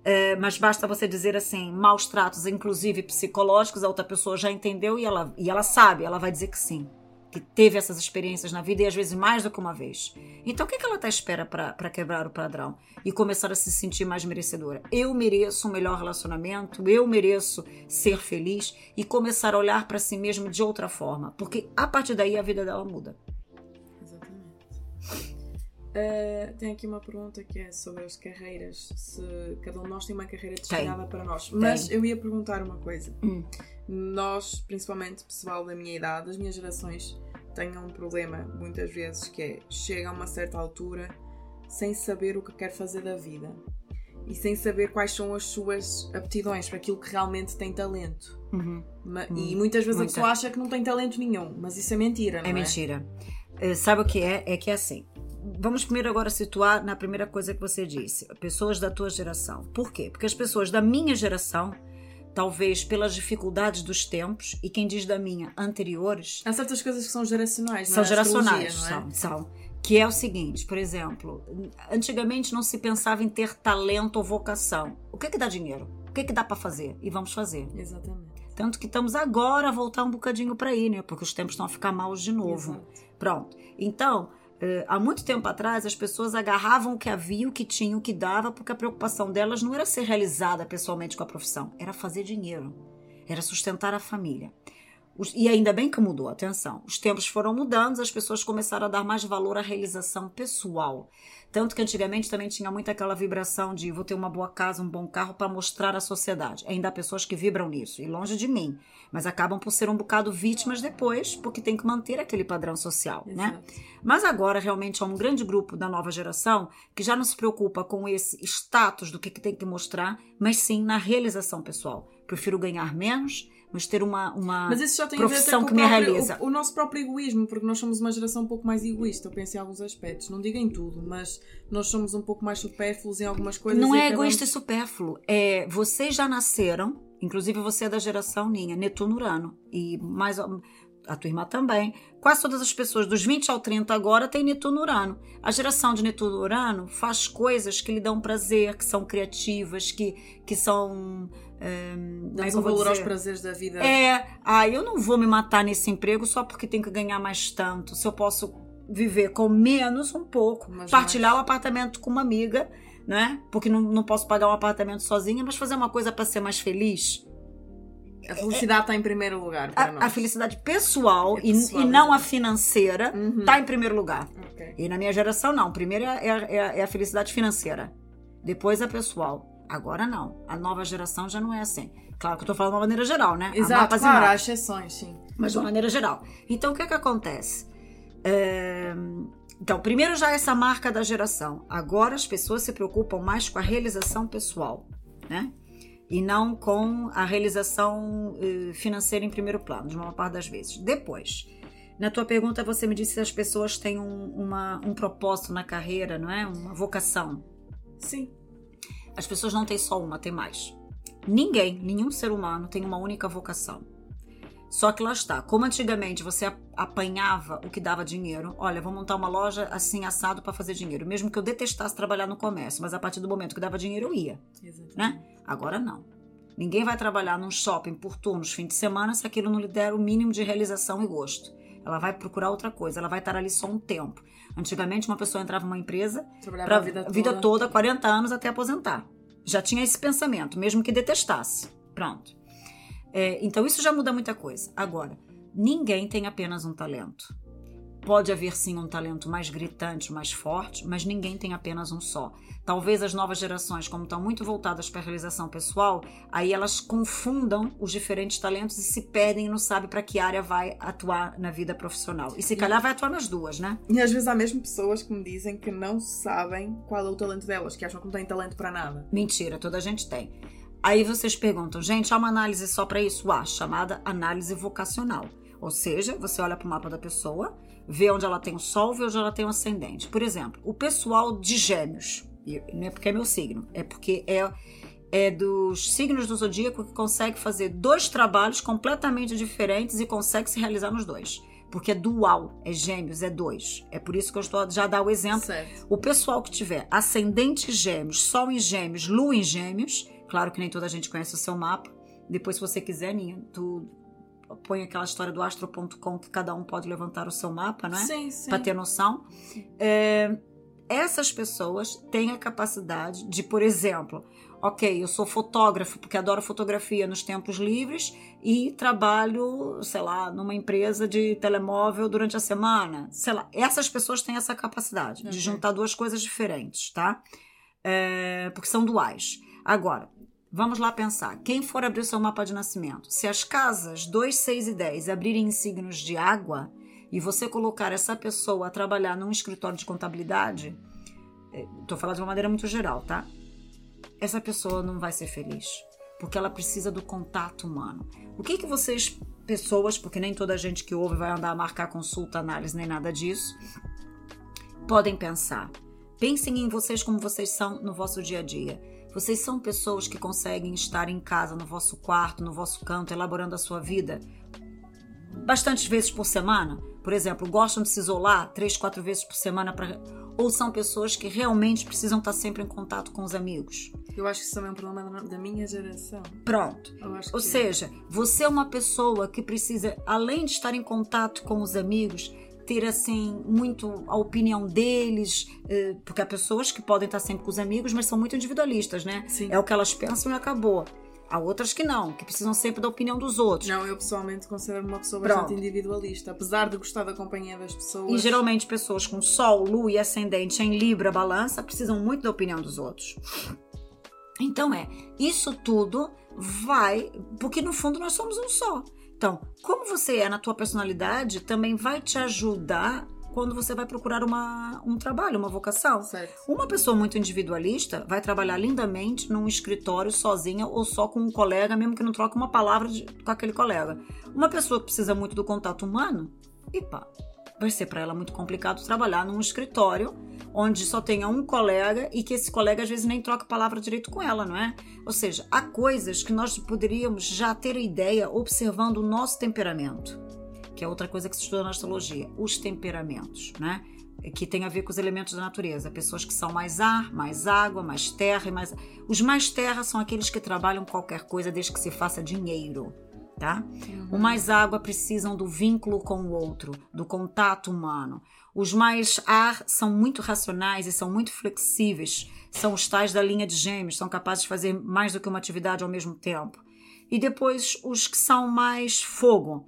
É, mas basta você dizer assim, maus tratos, inclusive psicológicos, a outra pessoa já entendeu e ela, e ela sabe, ela vai dizer que sim que teve essas experiências na vida e às vezes mais do que uma vez. Então, o que, que ela está à espera para quebrar o padrão e começar a se sentir mais merecedora? Eu mereço um melhor relacionamento, eu mereço ser feliz e começar a olhar para si mesmo de outra forma, porque a partir daí a vida dela muda. Exatamente. Uh, tem aqui uma pergunta que é sobre as carreiras. Se cada um de nós tem uma carreira destinada para nós. Mas tem. eu ia perguntar uma coisa. Hum nós, principalmente pessoal da minha idade, das minhas gerações, têm um problema muitas vezes que é chega a uma certa altura sem saber o que quer fazer da vida e sem saber quais são as suas aptidões para aquilo que realmente tem talento. Uhum. E uhum. muitas vezes Muita. a pessoa acha que não tem talento nenhum, mas isso é mentira, não é? É mentira. Uh, sabe o que é? É que é assim. Vamos primeiro agora situar na primeira coisa que você disse, pessoas da tua geração. Por quê? Porque as pessoas da minha geração talvez pelas dificuldades dos tempos, e quem diz da minha, anteriores. Há certas coisas que são geracionais, São é? geracionais, é? são, são. que é o seguinte, por exemplo, antigamente não se pensava em ter talento ou vocação. O que é que dá dinheiro? O que é que dá para fazer? E vamos fazer. Exatamente. Tanto que estamos agora a voltar um bocadinho para aí, né? Porque os tempos estão a ficar maus de novo. Exato. Pronto. Então, eh, há muito tempo atrás, as pessoas agarravam o que havia, o que tinha, o que dava, porque a preocupação delas não era ser realizada pessoalmente com a profissão, era fazer dinheiro, era sustentar a família. Os- E ainda bem que mudou, atenção. Os tempos foram mudando, as pessoas começaram a dar mais valor à realização pessoal. Tanto que antigamente também tinha muito aquela vibração de vou ter uma boa casa, um bom carro para mostrar à sociedade. Ainda há pessoas que vibram nisso, e longe de mim. Mas acabam por ser um bocado vítimas depois, porque tem que manter aquele padrão social, né? Exato. Mas agora realmente há um grande grupo da nova geração que já não se preocupa com esse status do que, que tem que mostrar, mas sim na realização pessoal. Prefiro ganhar menos, mas ter uma, uma Mas isso já tem a ver profissão que me realiza. O, o nosso próprio egoísmo, porque nós somos uma geração um pouco mais egoísta, eu penso em alguns aspectos. Não digo em tudo, mas nós somos um pouco mais supérfluos em algumas coisas. Não é acabamos- egoísta e supérfluo. É, vocês já nasceram, inclusive você é da geração Ninha, Netuno Urano. E mais a tua irmã também. Quase todas as pessoas dos 20 ao 30 agora têm Netuno Urano. A geração de Netuno Urano faz coisas que lhe dão prazer, que são criativas, que, que são. É, é que eu um valor aos dizer? prazeres da vida. É, ah, eu não vou me matar nesse emprego só porque tenho que ganhar mais tanto. Se eu posso viver com menos um pouco, Mas partilhar o mais. apartamento com uma amiga, né? Porque não, não posso pagar um apartamento sozinha, mas fazer uma coisa para ser mais feliz. A felicidade está em primeiro lugar. A, a felicidade pessoal, É e- pessoal, e, não a exato. financeira Uhum. tá em primeiro lugar. Ok. E na minha geração, não. Primeiro é, é- é- é a felicidade financeira. Depois a pessoal. Agora não. A nova geração já não é assim. Claro que eu tô falando de uma maneira geral, né? Exato, claro, há exceções, sim. mas de uma maneira geral. Então, o que é que acontece? É, Então, primeiro já essa marca da geração. Agora as pessoas se preocupam mais com a realização pessoal, né? E não com a realização eh, financeira em primeiro plano, de uma parte das vezes. Depois, na tua pergunta, você me disse se as pessoas têm um, uma- um propósito na carreira, não é? Uma vocação. Sim. As pessoas não têm só uma, tem mais. Ninguém, nenhum ser humano tem uma única vocação. Só que lá está, como antigamente você apanhava o que dava dinheiro, olha, vou montar uma loja assim assado para fazer dinheiro, mesmo que eu detestasse trabalhar no comércio, mas a partir do momento que dava dinheiro eu ia, né? Agora não. Ninguém vai trabalhar num shopping por turnos, fim de semana, se aquilo não lhe der o mínimo de realização e gosto. Ela vai procurar outra coisa, ela vai estar ali só um tempo. Antigamente, uma pessoa entrava numa empresa, para a vida, vida toda. toda, 40 anos até aposentar. Já tinha esse pensamento, mesmo que detestasse. Pronto. É, então isso já muda muita coisa. Agora, ninguém tem apenas um talento. Pode haver sim um talento mais gritante, mais forte, mas ninguém tem apenas um só. Talvez as novas gerações, como estão muito voltadas para a realização pessoal, aí elas confundam os diferentes talentos e se perdem e não sabem para que área vai atuar na vida profissional. E se calhar vai atuar nas duas, né? E às vezes há mesmo pessoas que me dizem que não sabem qual é o talento delas, que acham que não têm talento para nada. Mentira, toda a gente tem. Aí vocês perguntam, gente, há uma análise só para isso? Há, chamada análise vocacional. Ou seja, você olha para o mapa da pessoa, vê onde ela tem o sol, vê onde ela tem o ascendente. Por exemplo, o pessoal de gêmeos, não é porque é meu signo, é porque é, é dos signos do zodíaco que consegue fazer dois trabalhos completamente diferentes e consegue se realizar nos dois. Porque é dual, é gêmeos, é dois. É por isso que eu estou já dar o exemplo Certo. o pessoal que tiver ascendente gêmeos, sol em gêmeos, lua em gêmeos, claro que nem toda a gente conhece o seu mapa. Depois, se você quiser, Ninha, tu põe aquela história do astro.com que cada um pode levantar o seu mapa, né? Sim, sim. Para ter noção. É, essas pessoas têm a capacidade de, por exemplo, ok, eu sou fotógrafo porque adoro fotografia nos tempos livres e trabalho, sei lá, numa empresa de telemóvel durante a semana. Sei lá, essas pessoas têm essa capacidade de juntar duas coisas diferentes, tá? É, porque são duais. Agora, vamos lá pensar. Quem for abrir seu mapa de nascimento, se as casas 2, 6 e 10 abrirem em signos de água e você colocar essa pessoa a trabalhar num escritório de contabilidade, estou falando de uma maneira muito geral, tá? Essa pessoa não vai ser feliz, porque ela precisa do contato humano. O que que vocês, pessoas, porque nem toda gente que ouve vai andar a marcar consulta, análise, nem nada disso, podem pensar? Pensem em vocês como vocês são no vosso dia a dia. Vocês são pessoas que conseguem estar em casa, no vosso quarto, no vosso canto, elaborando a sua vida bastantes vezes por semana, por exemplo, gostam de se isolar três, quatro vezes por semana para ou são pessoas que realmente precisam estar sempre em contato com os amigos. Eu acho que isso também é um problema da minha geração. Pronto. Ou que... seja, você é uma pessoa que precisa, além de estar em contato com os amigos, ter assim muito a opinião deles, eh, porque há pessoas que podem estar sempre com os amigos, mas são muito individualistas, né? Sim. É o que elas pensam e acabou. Há outras que não, que precisam sempre da opinião dos outros. Não, eu pessoalmente considero uma pessoa bastante Pronto. individualista, apesar de gostar da companhia das pessoas. E geralmente pessoas com Sol, Lua e Ascendente em Libra, Balança, precisam muito da opinião dos outros. Então é, isso tudo vai, porque no fundo nós somos um só. Então, como você é na tua personalidade, também vai te ajudar quando você vai procurar uma, um trabalho, uma vocação. Certo. Uma pessoa muito individualista vai trabalhar lindamente num escritório sozinha ou só com um colega, mesmo que não troque uma palavra de, com aquele colega. Uma pessoa que precisa muito do contato humano, epa, vai ser para ela muito complicado trabalhar num escritório onde só tenha um colega e que esse colega às vezes nem troca palavra direito com ela, não é? Ou seja, há coisas que nós poderíamos já ter ideia observando o nosso temperamento que é outra coisa que se estuda na astrologia, os temperamentos, né? Que tem a ver com os elementos da natureza. Pessoas que são mais ar, mais água, mais terra e mais. Os mais terra são aqueles que trabalham qualquer coisa desde que se faça dinheiro. Tá? Uhum. O mais água precisam do vínculo com o outro, do contato humano. Os mais ar são muito racionais e são muito flexíveis. São os tais da linha de gêmeos, são capazes de fazer mais do que uma atividade ao mesmo tempo. E depois os que são mais fogo,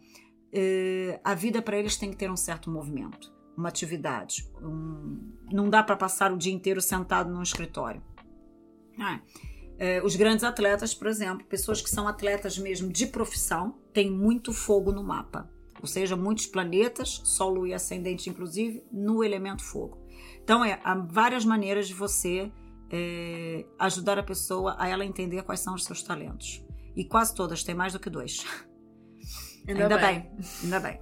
eh, a vida para eles tem que ter um certo movimento, uma atividade. Um, não dá para passar o dia inteiro sentado num escritório. Ah, os grandes atletas, por exemplo, pessoas que são atletas mesmo de profissão, têm muito fogo no mapa. Ou seja, muitos planetas, Sol e Ascendente, inclusive, no elemento fogo. Então, é, há várias maneiras de você é, ajudar a pessoa a ela entender quais são os seus talentos. E quase todas têm mais do que dois. Ainda, Ainda bem. bem. Ainda bem.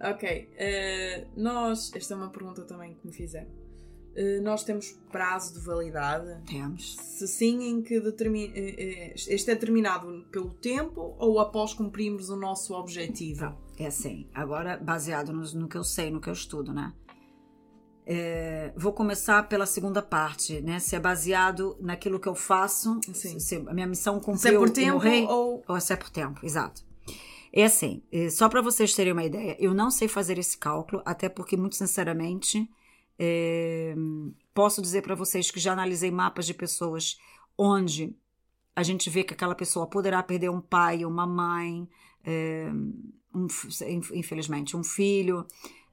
Ok. Uh, nós. Esta é uma pergunta também que me fizeram. Uh, nós temos prazo de validade? Temos. Se sim, em que determina. Uh, este é determinado pelo tempo ou após cumprirmos o nosso objetivo? É assim. Agora, baseado no, no que eu sei, no que eu estudo, né? É, vou começar pela segunda parte, né? Se é baseado naquilo que eu faço, Sim. se a minha missão cumpriu, se é por tempo rei, ou... ou se é por tempo, exato. É assim, só para vocês terem uma ideia, eu não sei fazer esse cálculo, até porque, muito sinceramente, é, posso dizer para vocês que já analisei mapas de pessoas onde a gente vê que aquela pessoa poderá perder um pai, uma mãe, é, um, infelizmente, um filho.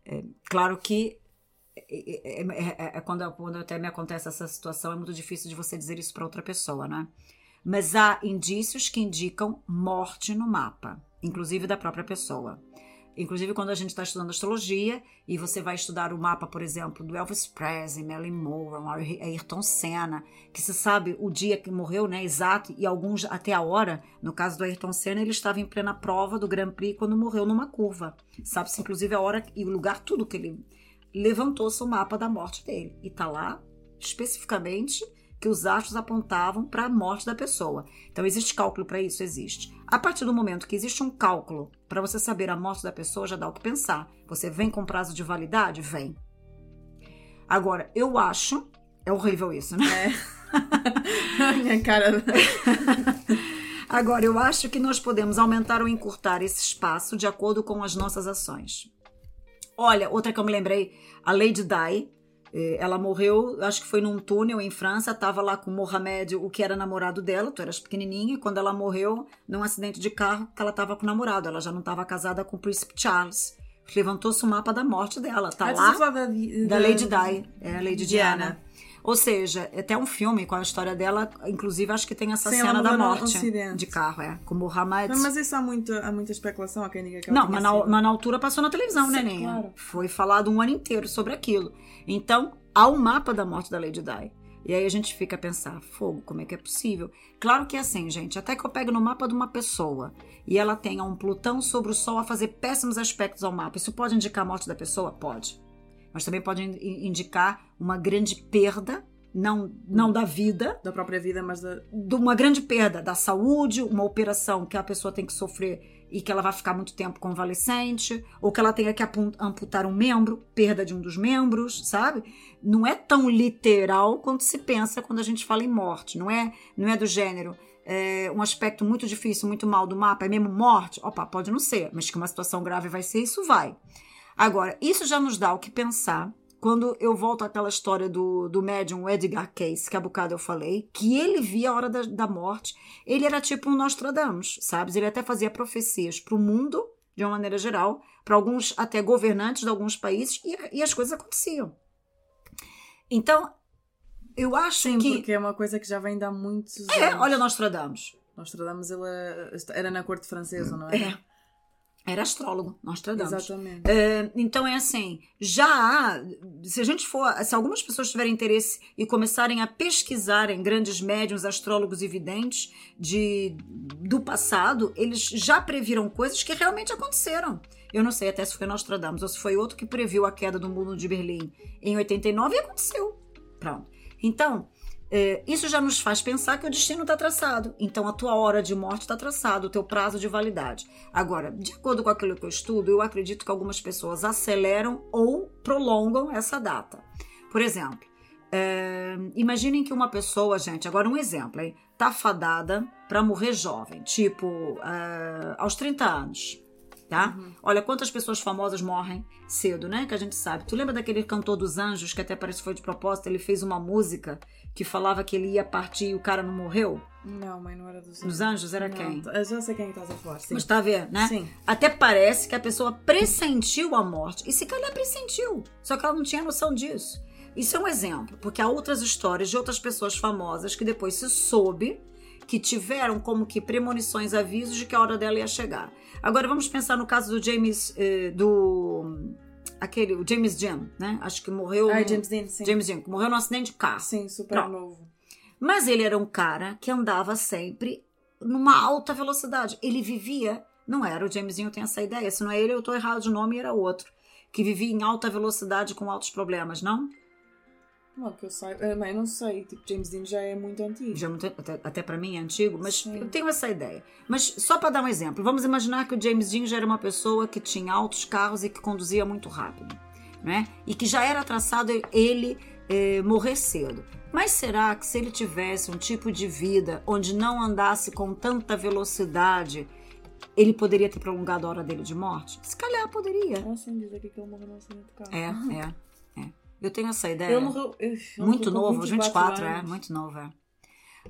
É, claro que é, é, é, quando, quando até me acontece essa situação, é muito difícil de você dizer isso para outra pessoa, né? Mas há indícios que indicam morte no mapa inclusive da própria pessoa. Inclusive, quando a gente está estudando astrologia e você vai estudar o mapa, por exemplo, do Elvis Presley, Marilyn Monroe, Ayrton Senna, que se sabe o dia que morreu, né, exato, e alguns até a hora. No caso do Ayrton Senna, ele estava em plena prova do Grand Prix quando morreu numa curva. Sabe-se, inclusive, a hora e o lugar, tudo que ele levantou-se o mapa da morte dele. E tá lá, especificamente, que os astros apontavam para a morte da pessoa. Então, existe cálculo para isso? Existe. A partir do momento que existe um cálculo para você saber a morte da pessoa, já dá o que pensar. Você vem com prazo de validade? Vem. Agora, eu acho. É horrível isso, né? É. Minha cara. Agora, eu acho que nós podemos aumentar ou encurtar esse espaço de acordo com as nossas ações. Olha, outra que eu me lembrei, a Lady Di, ela morreu, acho que foi num túnel em França, estava lá com Mohamed, o que era namorado dela, tu eras pequenininha, e quando ela morreu num acidente de carro, que ela estava com o namorado, ela já não estava casada com o príncipe Charles. Levantou-se o mapa da morte dela, tá ah, lá, da, da, da, Lady Di, é a Lady Diana. Diana. Ou seja, é até um filme com a história dela, inclusive acho que tem essa Sim, cena da morte de carro, é, com Mohamed. Mas isso há, muito, há muita especulação, que ela Não, mas na, mas na, altura passou na televisão, Sim, né, Ninha? Claro. Foi falado um ano inteiro sobre aquilo. Então, há um mapa da morte da Lady Di. E aí a gente fica a pensar, fogo, como é que é possível? Claro que é assim, gente. Até que eu pego no mapa de uma pessoa e ela tenha um Plutão sobre o Sol a fazer péssimos aspectos ao mapa. Isso pode indicar a morte da pessoa? Pode. Mas também pode indicar uma grande perda não, não da vida, Da própria vida, mas da. de uma grande perda da saúde, uma operação que a pessoa tem que sofrer e que ela vai ficar muito tempo convalescente, ou que ela tenha que amputar um membro, perda de um dos membros, sabe? Não é tão literal quanto se pensa quando a gente fala em morte, não é, não é do gênero. é, um aspecto muito difícil, muito mal do mapa, é mesmo morte? Opa, pode não ser, mas que uma situação grave vai ser, isso vai. Agora, isso já nos dá o que pensar quando eu volto àquela história do, do médium Edgar Cayce, que há bocado eu falei, que ele via a hora da, da morte, ele era tipo um Nostradamus, sabe? Ele até fazia profecias para o mundo, de uma maneira geral, para alguns até governantes de alguns países, e, e as coisas aconteciam. Então, eu acho Sim, que... porque é uma coisa que já vem há muitos É, anos. olha Nostradamus. Nostradamus, ele era- era na corte francesa, não é? É. Era astrólogo, Nostradamus. Exatamente. É, então é assim, já há, se a gente for, se algumas pessoas tiverem interesse e começarem a pesquisarem grandes médiums, astrólogos e videntes de, do passado, eles já previram coisas que realmente aconteceram. Eu não sei até se foi Nostradamus ou se foi outro que previu a queda do muro de Berlim em 89 e aconteceu. Pronto. Então, é, isso já nos faz pensar que o destino está traçado. Então, a tua hora de morte está traçado, o teu prazo de validade. Agora, de acordo com aquilo que eu estudo, eu acredito que algumas pessoas aceleram ou prolongam essa data. Por exemplo, é, imaginem que uma pessoa, gente, agora um exemplo, hein, tá fadada para morrer jovem, tipo é, aos 30 anos. Tá? Olha quantas pessoas famosas morrem cedo, né? Que a gente sabe. Tu lembra daquele cantor dos anjos que até parece que foi de propósito? Ele fez uma música que falava que ele ia partir e o cara não morreu? Não, mãe, não era dos Dos anjos era Não, quem? Eu já sei quem a falar, sim. Mas tá ver, né? Sim. Até parece que a pessoa pressentiu a morte. E se calhar pressentiu. Só que ela não tinha noção disso. Isso é um exemplo, porque há outras histórias de outras pessoas famosas que depois se soube que tiveram como que premonições, avisos de que a hora dela ia chegar. Agora vamos pensar no caso do James, eh, do aquele, o James Dean, né? Acho que morreu. Ah, no- James Dean, sim. James Dean, que morreu num acidente de carro. Sim, super Pronto. novo. Mas ele era um cara que andava sempre numa alta velocidade. Ele vivia, não era o Jamesinho, tem essa ideia. Se não é ele, eu tô errado de nome, era outro. Que vivia em alta velocidade com altos problemas, não? Não, que eu saiba. Mãe, não sei. Tipo, James Dean já é muito antigo. Já é muito- até, até para mim é antigo, mas Sim. eu tenho essa ideia. Mas só para dar um exemplo, vamos imaginar que o James Dean já era uma pessoa que tinha altos carros e que conduzia muito rápido, né? E que já era traçado ele eh, morrer cedo. Mas será que se ele tivesse um tipo de vida onde não andasse com tanta velocidade, ele poderia ter prolongado a hora dele de morte? Se calhar poderia. Ah, sim, dizer que ele morreu num acidente de carro. É, é, é. Eu tenho essa ideia. Ele morreu. Ele Muito novo, aos 24, é, anos. muito novo, é.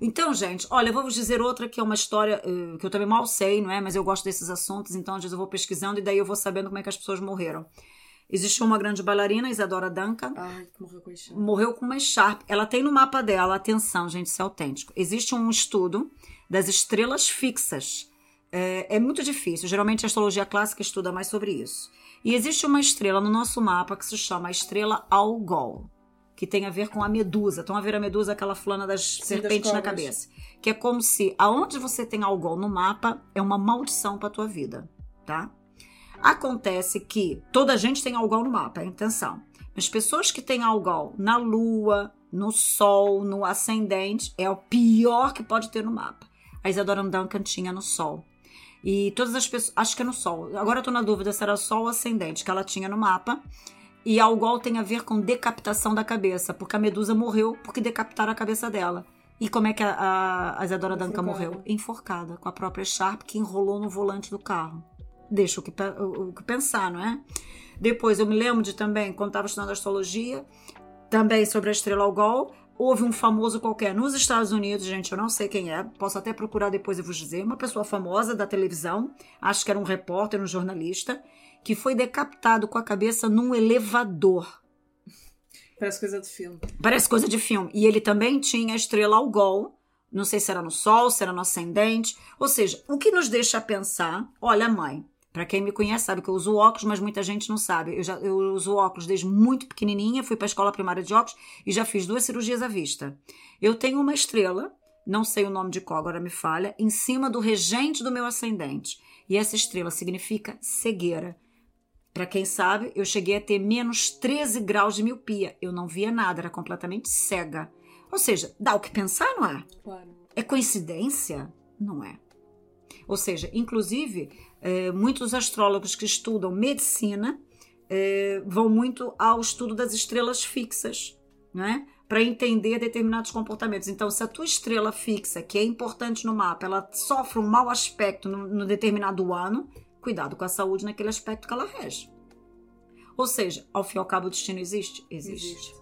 Então, gente, olha, eu vou vos dizer outra que é uma história eh, que eu também mal sei, não é? Mas eu gosto desses assuntos, então às vezes eu vou pesquisando e daí eu vou sabendo como é que as pessoas morreram. Existiu uma grande bailarina, Isadora Duncan, Ai, que morreu com isso. morreu com uma Sharp. Ela tem no mapa dela, atenção, gente, isso é autêntico. Existe um estudo das estrelas fixas. É, é muito difícil, geralmente a astrologia clássica estuda mais sobre isso. E existe uma estrela no nosso mapa que se chama a estrela Algol, que tem a ver com a medusa. Estão a ver a medusa, aquela fulana das das serpentes na cobras. cabeça. Que é como se aonde você tem Algol no mapa é uma maldição para tua vida, tá? Acontece que toda gente tem algol no mapa, é a intenção. Mas pessoas que têm algol na lua, no sol, no ascendente, é o pior que pode ter no mapa. A Isadora Duncan tinha no sol. E todas as pessoas. Acho que é no sol. Agora eu tô na dúvida se era sol ou ascendente que ela tinha no mapa. E algol tem a ver com decapitação da cabeça, porque a medusa morreu porque decapitaram a cabeça dela. E como é que a, a, a Isadora Duncan morreu? Enforcada, com a própria Sharp que enrolou no volante do carro deixa o que, o- o que pensar, não é? Depois eu me lembro de também, quando estava estudando astrologia, também sobre a estrela Algol, houve um famoso qualquer nos Estados Unidos, gente, eu não sei quem é, posso até procurar depois e vos dizer, uma pessoa famosa da televisão, acho que era um repórter, um jornalista, que foi decapitado com a cabeça num elevador. Parece coisa de filme. Parece coisa de filme. E ele também tinha a estrela Algol. Não sei se era no Sol, se era no ascendente. Ou seja, o que nos deixa pensar, olha, mãe, Pra quem me conhece sabe que eu uso óculos, mas muita gente não sabe. Eu, já, eu uso óculos desde muito pequenininha, fui pra escola primária de óculos e já fiz duas cirurgias à vista. Eu tenho uma estrela, não sei o nome de qual, agora me falha, em cima do regente do meu ascendente. E essa estrela significa cegueira. Pra quem sabe, eu cheguei a ter menos 13 graus de miopia. Eu não via nada, era completamente cega. Ou seja, dá o que pensar, não é? Claro. É coincidência? Não é. Ou seja, inclusive, muitos astrólogos que estudam medicina eh, vão muito ao estudo das estrelas fixas, né? Para entender determinados comportamentos. Então, se a tua estrela fixa, que é importante no mapa, ela sofre um mau aspecto no, no determinado ano, cuidado com a saúde naquele aspecto que ela rege. Ou seja, ao fim e ao cabo, o destino existe? Existe. Existe.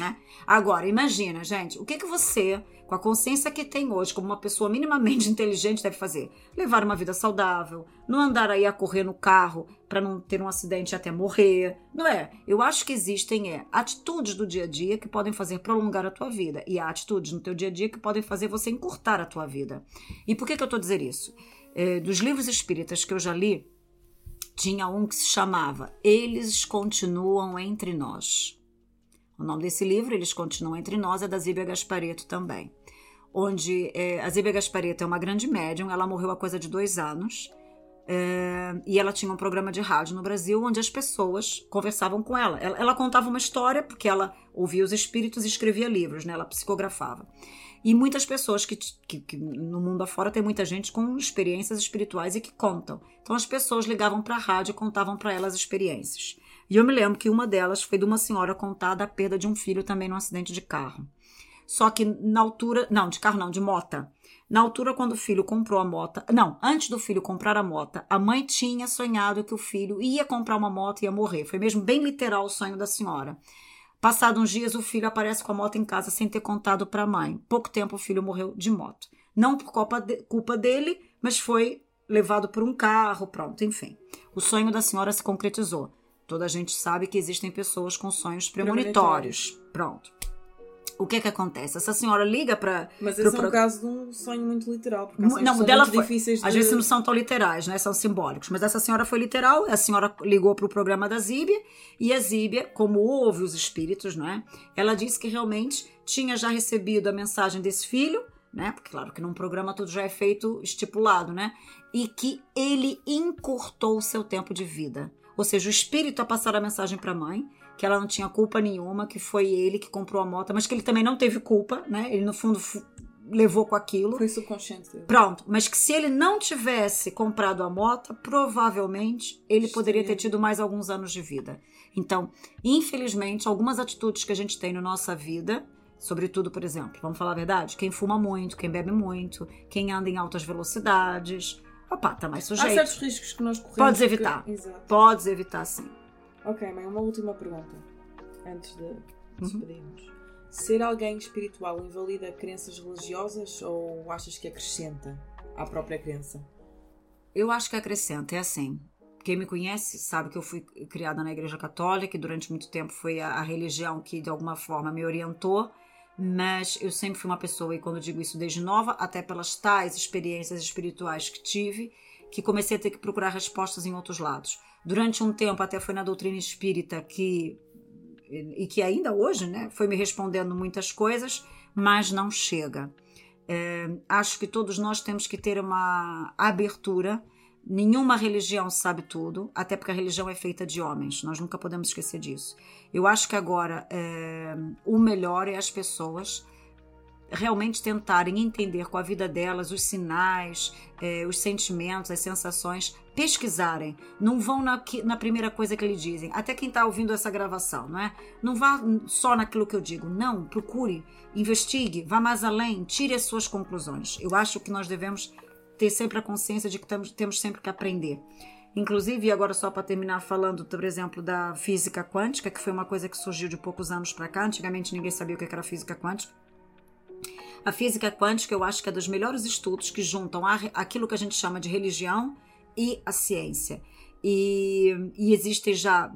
Né? Agora, imagina, gente, o que, que você, com a consciência que tem hoje, como uma pessoa minimamente inteligente, deve fazer? Levar uma vida saudável, não andar aí a correr no carro para não ter um acidente até morrer, não é? Eu acho que existem é, atitudes do dia a dia que podem fazer prolongar a tua vida e há atitudes no teu dia a dia que podem fazer você encurtar a tua vida. E por que, que eu estou a dizer isso? É, dos livros espíritas que eu já li, tinha um que se chamava Eles Continuam Entre Nós. O nome desse livro, Eles Continuam Entre Nós, é da Zíbia Gaspareto também. Onde é, a Zíbia Gaspareto é uma grande médium, ela morreu há coisa de dois anos. É, e ela tinha um programa de rádio no Brasil onde as pessoas conversavam com ela. ela. Ela contava uma história, porque ela ouvia os espíritos e escrevia livros, né? ela psicografava. E muitas pessoas que, que, que, no mundo afora tem muita gente com experiências espirituais e que contam. Então as pessoas ligavam para a rádio e contavam para elas experiências. E eu me lembro que uma delas foi de uma senhora contada a perda de um filho também num acidente de carro. Só que na altura, não, de carro não, de mota. Na altura quando o filho comprou a mota, não, antes do filho comprar a mota, a mãe tinha sonhado que o filho ia comprar uma moto e ia morrer. Foi mesmo bem literal o sonho da senhora. Passado uns dias, o filho aparece com a moto em casa sem ter contado para a mãe. Pouco tempo, o filho morreu de moto. Não por culpa, de, culpa dele, mas foi levado por um carro, pronto, enfim. O sonho da senhora se concretizou. Toda a gente sabe que existem pessoas com sonhos premonitórios. Pronto o que é que acontece? Essa senhora liga para. Mas esse pro... é um caso de um sonho muito literal, porque não, são dela muito foi... difíceis de... Às vezes não são tão literais, né? São simbólicos. Mas essa senhora foi literal, a senhora ligou para o programa da Zíbia, e a Zíbia, como ouve os espíritos, não é? Ela disse que realmente tinha já recebido a mensagem desse filho, né? Porque, claro, que num programa tudo já é feito estipulado, né? E que ele encurtou o seu tempo de vida. Ou seja, o espírito a passar a mensagem para a mãe que ela não tinha culpa nenhuma, que foi ele que comprou a moto, mas que ele também não teve culpa, né? Ele no fundo levou com aquilo. Foi subconsciente. Dele. Pronto, mas que se ele não tivesse comprado a moto, provavelmente ele Sim. poderia ter tido mais alguns anos de vida. Então, infelizmente, algumas atitudes que a gente tem na nossa vida, sobretudo, por exemplo, vamos falar a verdade, quem fuma muito, quem bebe muito, quem anda em altas velocidades, opa, tá mais sujeito. Há certos riscos que nós corremos. Podes evitar. Que... Exato. Podes evitar, sim. Ok, mãe, uma última pergunta antes de despedirmos. Uhum. Ser alguém espiritual invalida crenças religiosas ou achas que acrescenta à própria crença? Eu acho que acrescenta, é assim. Quem me conhece sabe que eu fui criada na Igreja Católica e durante muito tempo foi a, a religião que de alguma forma me orientou, mas eu sempre fui uma pessoa, e quando digo isso desde nova, até pelas tais experiências espirituais que tive, que comecei a ter que procurar respostas em outros lados. Durante um tempo até foi na doutrina espírita que e que ainda hoje, né, foi me respondendo muitas coisas, mas não chega. É, acho que todos nós temos que ter uma abertura. Nenhuma religião sabe tudo, até porque a religião é feita de homens. Nós nunca podemos esquecer disso. Eu acho que agora é, o melhor é as pessoas realmente tentarem entender com a vida delas os sinais, eh, os sentimentos, as sensações, pesquisarem. Não vão na, na primeira coisa que eles dizem. Até quem está ouvindo essa gravação, não é? Não vá só naquilo que eu digo. Não, procure, investigue, vá mais além, tire as suas conclusões. Eu acho que nós devemos ter sempre a consciência de que temos, temos sempre que aprender. Inclusive, agora só para terminar falando, por exemplo, da física quântica, que foi uma coisa que surgiu de poucos anos para cá. Antigamente ninguém sabia o que era física quântica. A física quântica eu acho que é dos melhores estudos que juntam aquilo que a gente chama de religião e a ciência. E, e existem já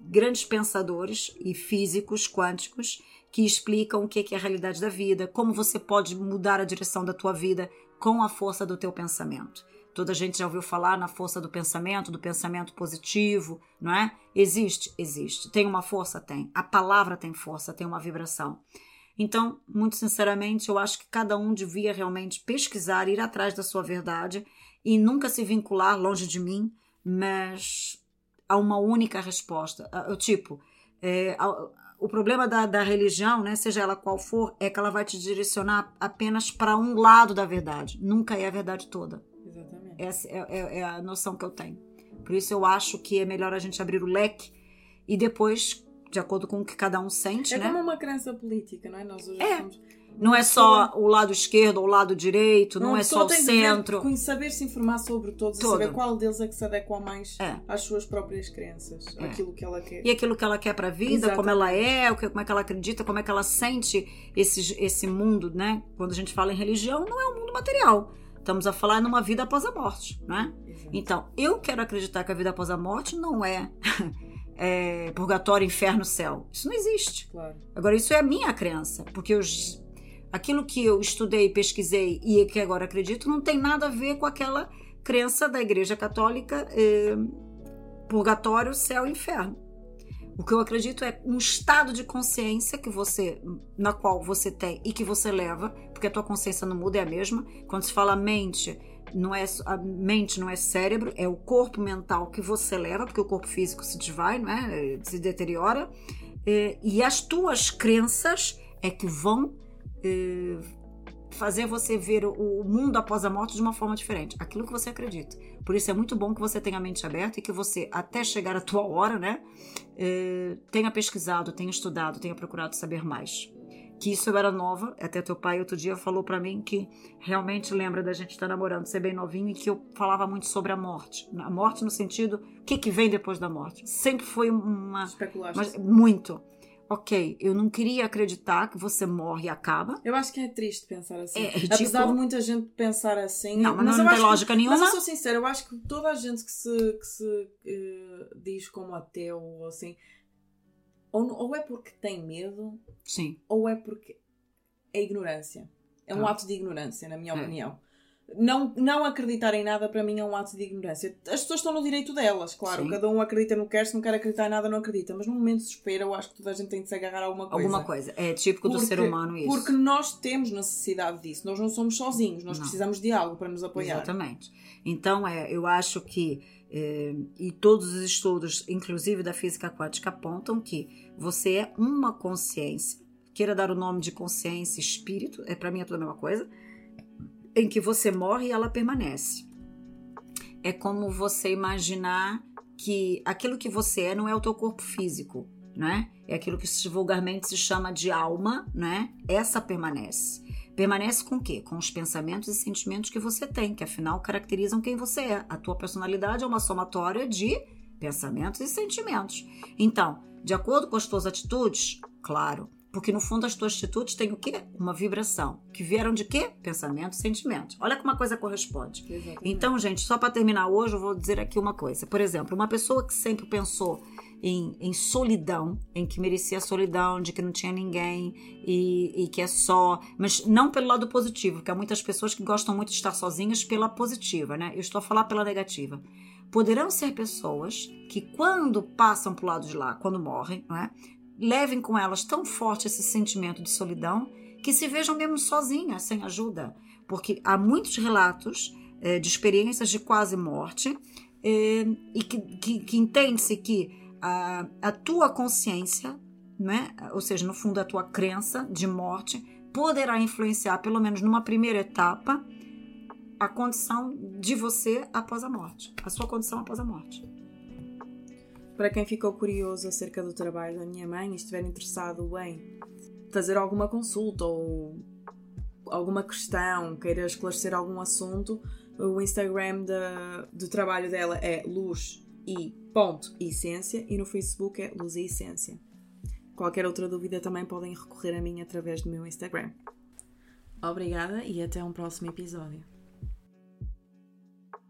grandes pensadores e físicos quânticos que explicam o que é a realidade da vida, como você pode mudar a direção da tua vida com a força do teu pensamento. Toda a gente já ouviu falar na força do pensamento, do pensamento positivo, não é? Existe? Existe. Tem uma força? Tem. A palavra tem força, tem uma vibração. Então, muito sinceramente, eu acho que cada um devia realmente pesquisar, ir atrás da sua verdade e nunca se vincular longe de mim, mas a uma única resposta. O tipo, é, o problema da, da religião, né, seja ela qual for, é que ela vai te direcionar apenas para um lado da verdade. Nunca é a verdade toda. Exatamente. Essa é, é, é a noção que eu tenho. Por isso eu acho que é melhor a gente abrir o leque e depois, de acordo com o que cada um sente, É né? como uma crença política, não é? Nós hoje É. estamos- Não é só o lado esquerdo ou o lado direito, não, Uma é pessoa só o de centro. com- saber se informar sobre todos Todo. e saber qual deles é que se adequa mais É. às suas próprias crenças, É. aquilo que ela quer. E aquilo que ela quer pra vida, Exatamente. como ela é, o que- como é que ela acredita, como é que ela sente esse, esse mundo, né? Quando a gente fala em religião, não é um mundo material. Estamos a falar numa vida após a morte, né? Exato. Então, eu quero acreditar que a vida após a morte não é, é, purgatório, inferno, céu. Isso não existe. Claro. Agora, isso é a minha crença, porque eu, aquilo que eu estudei, pesquisei e que agora acredito não tem nada a ver com aquela crença da Igreja Católica, eh, purgatório, céu inferno. O que eu acredito é um estado de consciência que você, na qual você tem e que você leva, porque a tua consciência não muda, é a mesma. Quando se fala mente, não é a mente não é cérebro, é o corpo mental que você leva, porque o corpo físico se desvai, não é? se deteriora. Eh, E as tuas crenças é que vão eh, fazer você ver o mundo após a morte de uma forma diferente. Aquilo que você acredita. Por isso é muito bom que você tenha a mente aberta e que você, até chegar a tua hora, né, eh, tenha pesquisado, tenha estudado, tenha procurado saber mais. Que isso eu era nova, até teu pai outro dia falou pra mim que realmente lembra da gente estar namorando, ser bem novinho e que eu falava muito sobre a morte. A morte no sentido, o que, que vem depois da morte? Sempre foi uma. Especulaste. Mas, muito. Ok, eu não queria acreditar que você morre e acaba. Eu acho que é triste pensar assim. É ridículo. Apesar de muita gente pensar assim. Não, mas não eu tem acho que- lógica nenhuma. Mas eu sou sincera, eu acho que toda a gente que se, que se eh, diz como ateu ou assim, ou, ou é porque tem medo, Sim. ou é porque é ignorância. É um Ah. ato de ignorância, na minha É. opinião. Não, não acreditar em nada para mim é um ato de ignorância. As pessoas estão no direito delas, claro. Sim. Cada um acredita no que quer, se não quer acreditar em nada, não acredita. Mas num momento de desespero, eu acho que toda a gente tem de se agarrar a alguma coisa. Alguma coisa. É típico do Porque- ser humano isso. Porque nós temos necessidade disso. Nós não somos sozinhos. Nós Não. precisamos de algo para nos apoiar. Exatamente. Então, é, eu acho que, e todos os estudos, inclusive da física quântica, apontam que você é uma consciência, queira dar o nome de consciência, espírito, é para mim é tudo a mesma coisa, em que você morre e ela permanece. É como você imaginar que aquilo que você é não é o teu corpo físico, né? É aquilo que vulgarmente se chama de alma, né? Essa permanece. Permanece com o quê? Com os pensamentos e sentimentos que você tem, que afinal caracterizam quem você é. A tua personalidade é uma somatória de pensamentos e sentimentos. Então, de acordo com as tuas atitudes, claro, porque no fundo as tuas atitudes têm o quê? Uma vibração. Que vieram de quê? Pensamentos e sentimentos. Olha como uma coisa corresponde. Exatamente. Então, gente, só para terminar hoje, eu vou dizer aqui uma coisa. Por exemplo, uma pessoa que sempre pensou em, em solidão, em que merecia solidão, de que não tinha ninguém e, e que é só, mas não pelo lado positivo, porque há muitas pessoas que gostam muito de estar sozinhas pela positiva, né? Eu estou a falar pela negativa. Poderão ser pessoas que, quando passam para o lado de lá, quando morrem, é? levem com elas tão forte esse sentimento de solidão que se vejam mesmo sozinhas, sem ajuda. Porque há muitos relatos eh, de experiências de quase morte eh, e que, que, que entende-se que a, a tua consciência, né? ou seja, no fundo a tua crença de morte, poderá influenciar, pelo menos numa primeira etapa, a condição de você após a morte, a sua condição após a morte. Para quem ficou curioso acerca do trabalho da minha mãe e estiver interessado em fazer alguma consulta ou alguma questão, queira esclarecer algum assunto, o Instagram da- do trabalho dela é luz e ponto essência e no Facebook é luz e essência. Qualquer outra dúvida também podem recorrer a mim através do meu Instagram. Obrigada e até um próximo episódio.